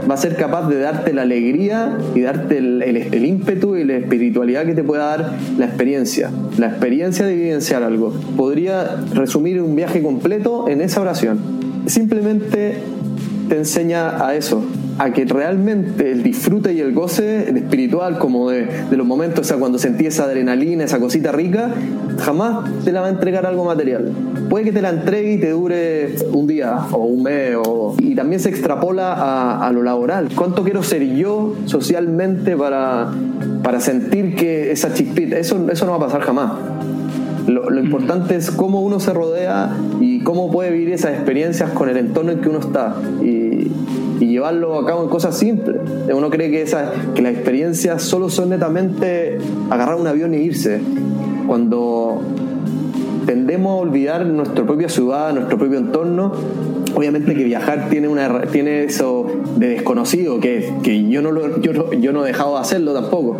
[SPEAKER 2] va a ser capaz de darte la alegría y darte el, el, ímpetu y la espiritualidad que te pueda dar la experiencia. La experiencia de vivenciar algo. Podría resumir un viaje completo en esa oración. Simplemente te enseña a eso, a que realmente el disfrute y el goce espiritual, como de, de, los momentos, o sea, cuando sentí esa adrenalina, esa cosita rica, jamás te la va a entregar algo material. Puede que te la entregue y te dure un día o un mes, y también se extrapola a, a lo laboral. ¿Cuánto quiero ser yo socialmente para, para sentir que esa chispita, eso, eso no va a pasar jamás? Lo, lo, importante es cómo uno se rodea y cómo puede vivir esas experiencias con el entorno en que uno está. Y, y llevarlo a cabo en cosas simples. Uno cree que, esa, que las experiencias solo son netamente agarrar un avión e irse. Cuando tendemos a olvidar nuestra propia ciudad, nuestro propio entorno, obviamente que viajar tiene, una, tiene eso de desconocido, que, que yo, no lo, yo, yo no he dejado de hacerlo tampoco.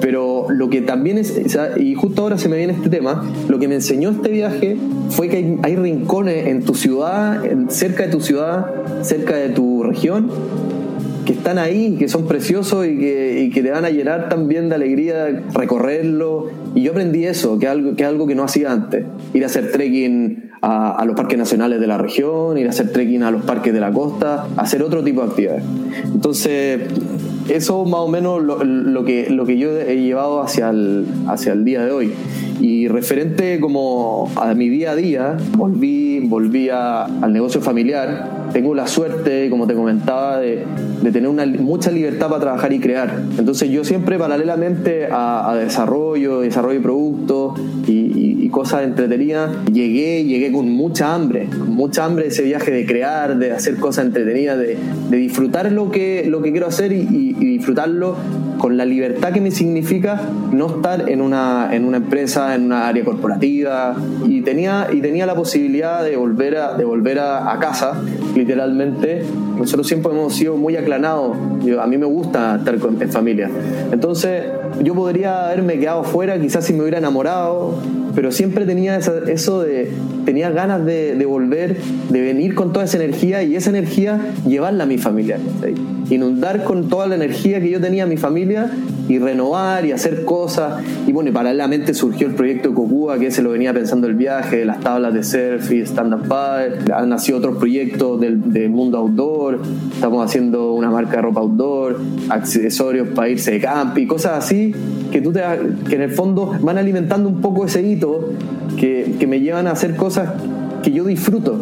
[SPEAKER 2] Pero lo que también es, y justo ahora se me viene este tema, lo que me enseñó este viaje fue que hay, rincones en tu ciudad, cerca de tu ciudad, cerca de tu región, que están ahí, que son preciosos y que, te van a llenar también de alegría recorrerlo. Y yo aprendí eso, que es algo que, algo que no hacía antes. Ir a hacer trekking a, a, los parques nacionales de la región, ir a hacer trekking a los parques de la costa, hacer otro tipo de actividades. Entonces, eso más o menos lo, lo, que, lo que yo he llevado hacia el, hacia el día de hoy. Y referente como a mi día a día, volví, volví al negocio familiar. Tengo la suerte, como te comentaba, de, tener una, mucha libertad para trabajar y crear. Entonces yo siempre paralelamente a, desarrollo, desarrollo de productos y, y, cosas entretenidas, llegué, llegué con mucha hambre, con mucha hambre ese viaje de crear, de hacer cosas entretenidas, de, de disfrutar lo que, lo que quiero hacer y, y disfrutarlo con la libertad que me significa no estar en una, en una empresa, en una área corporativa y tenía, y tenía la posibilidad de volver, a, de volver a, a casa, literalmente. Nosotros siempre hemos sido muy aclanados, a mí me gusta estar con, en familia. Entonces yo podría haberme quedado fuera, quizás si me hubiera enamorado, pero siempre tenía eso de, tenía ganas de, volver, de venir con toda esa energía y esa energía llevarla a mi familia. Inundar con toda la energía que yo tenía a mi familia y renovar y hacer cosas. Y bueno, y paralelamente surgió el proyecto Cocúa, que se lo venía pensando el viaje, las tablas de surf y stand-up paddle. Han nacido otros proyectos del, mundo outdoor. Estamos haciendo una marca de ropa outdoor, accesorios para irse de camp cosas así que, tú te, que en el fondo van alimentando un poco ese hito que, que me llevan a hacer cosas que yo disfruto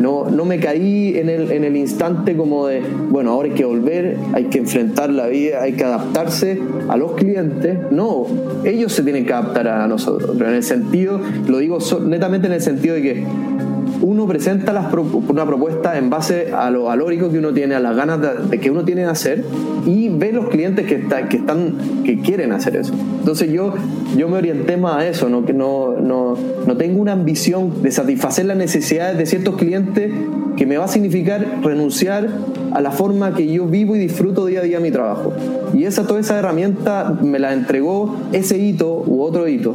[SPEAKER 2] no, no me caí en el, en el instante como de, bueno, ahora hay que volver, hay que enfrentar la vida, hay que adaptarse a los clientes. No, ellos se tienen que adaptar a nosotros. Pero en el sentido, lo digo netamente en el sentido de que uno presenta una propuesta en base a lo valórico que uno tiene, a las ganas de, que uno tiene de hacer y ve los clientes que, que, están, que quieren hacer eso. Entonces yo, yo me orienté más a eso, ¿no? que no, no, no tengo una ambición de satisfacer las necesidades de ciertos clientes que me va a significar renunciar a la forma que yo vivo y disfruto día a día mi trabajo. Y esa, toda esa herramienta me la entregó ese hito u otro hito.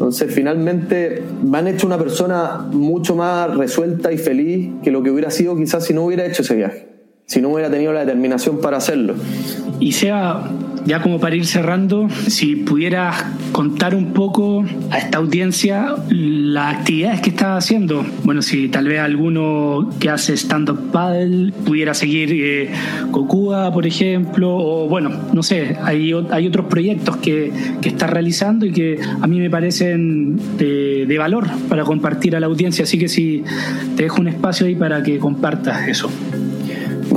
[SPEAKER 2] Entonces, finalmente me han hecho una persona mucho más resuelta y feliz que lo que hubiera sido quizás si no hubiera hecho ese viaje, si no hubiera tenido la determinación para hacerlo.
[SPEAKER 1] Y sea ya como para ir cerrando, si pudieras contar un poco a esta audiencia las actividades que estás haciendo. Bueno, si tal vez alguno que hace stand-up paddle pudiera seguir eh, por ejemplo, o bueno, no sé, hay, hay otros proyectos que, que estás realizando y que a mí me parecen de, de valor para compartir a la audiencia. Así que si te dejo un espacio ahí para que compartas eso.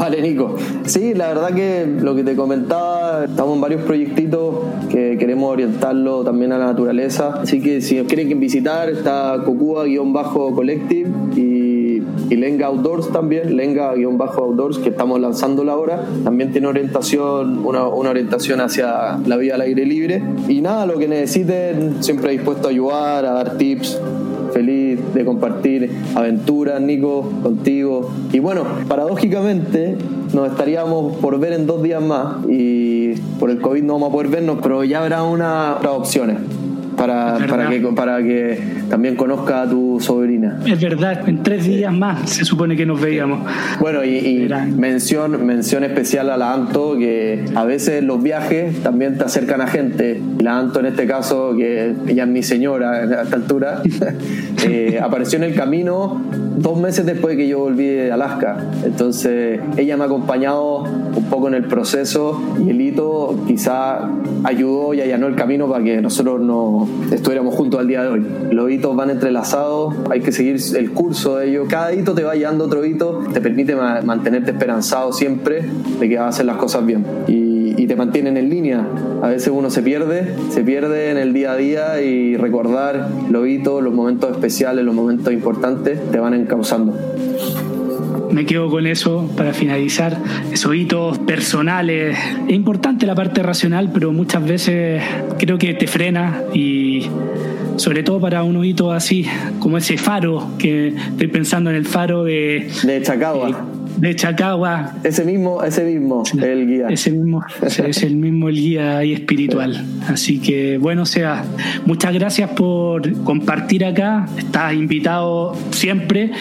[SPEAKER 2] Vale, Nico. Sí, la verdad que lo que te comentaba, estamos en varios proyectitos que queremos orientarlo también a la naturaleza. Así que si quieren visitar, está Cocua-Collective y, y, Lenga Outdoors también, Lenga-Outdoors, que estamos lanzando ahora. También tiene orientación, una, una orientación hacia la vida al aire libre. Y nada, lo que necesiten, siempre dispuesto a ayudar, a dar tips feliz de compartir aventuras, Nico, contigo. Y bueno, paradójicamente nos estaríamos por ver en dos días más y por el COVID no vamos a poder vernos, pero ya habrá una, otras opciones para, para, que, para que también conozca a tu sobrina.
[SPEAKER 1] Es verdad, en tres días más se supone que nos veíamos.
[SPEAKER 2] Bueno, y, mención, mención especial a la Anto, que a veces los viajes también te acercan a gente. La Anto en este caso, que ella es mi señora a esta altura, eh, apareció en el camino dos meses después de que yo volví de Alaska. Entonces ella me ha acompañado un poco en el proceso y el hito quizá ayudó y allanó el camino para que nosotros no estuviéramos juntos al día de hoy. Los hitos van entrelazados, hay que seguir el curso de ellos. Cada hito te va llevando otro hito, te permite mantenerte esperanzado siempre de que vas a hacer las cosas bien. Te mantienen en línea. A veces uno se pierde, se pierde en el día a día y recordar los hitos, los momentos especiales, los momentos importantes, te van encauzando
[SPEAKER 1] me quedo con eso para finalizar. Esos hitos personales. Es importante la parte racional, pero muchas veces creo que te frena y sobre todo para un hito así, como ese faro, que estoy pensando en el faro de...
[SPEAKER 2] De Chacagua
[SPEAKER 1] de Chacagua.
[SPEAKER 2] Ese mismo, ese mismo, el guía.
[SPEAKER 1] Ese mismo, es el mismo el guía y espiritual. Así que bueno, o sea, muchas gracias por compartir acá. Estás invitado siempre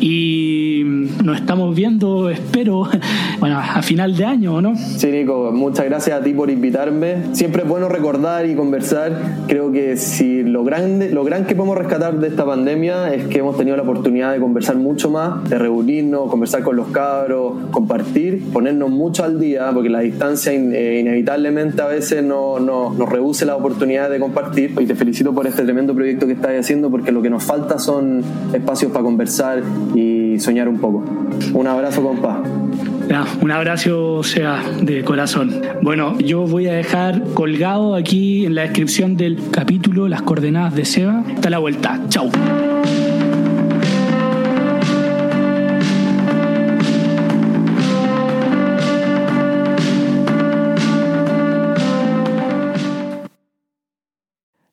[SPEAKER 1] y nos estamos viendo, espero, bueno, a final de año, ¿no?
[SPEAKER 2] Sí, Nico, muchas gracias a ti por invitarme. Siempre es bueno recordar y conversar. Creo que si lo grande, lo gran que podemos rescatar de esta pandemia es que hemos tenido la oportunidad de conversar mucho más, de reunirnos, conversar con los cabros, compartir, ponernos mucho al día, porque la distancia eh, inevitablemente a veces no, no, nos reduce la oportunidad de compartir. Y te felicito por este tremendo proyecto que estás haciendo, porque lo que nos falta son espacios para conversar y soñar un poco. Un abrazo, compa.
[SPEAKER 1] un abrazo, sea, de corazón. Bueno, yo voy a dejar colgado aquí en la descripción del capítulo las coordenadas de Seba. Hasta la vuelta. Chau.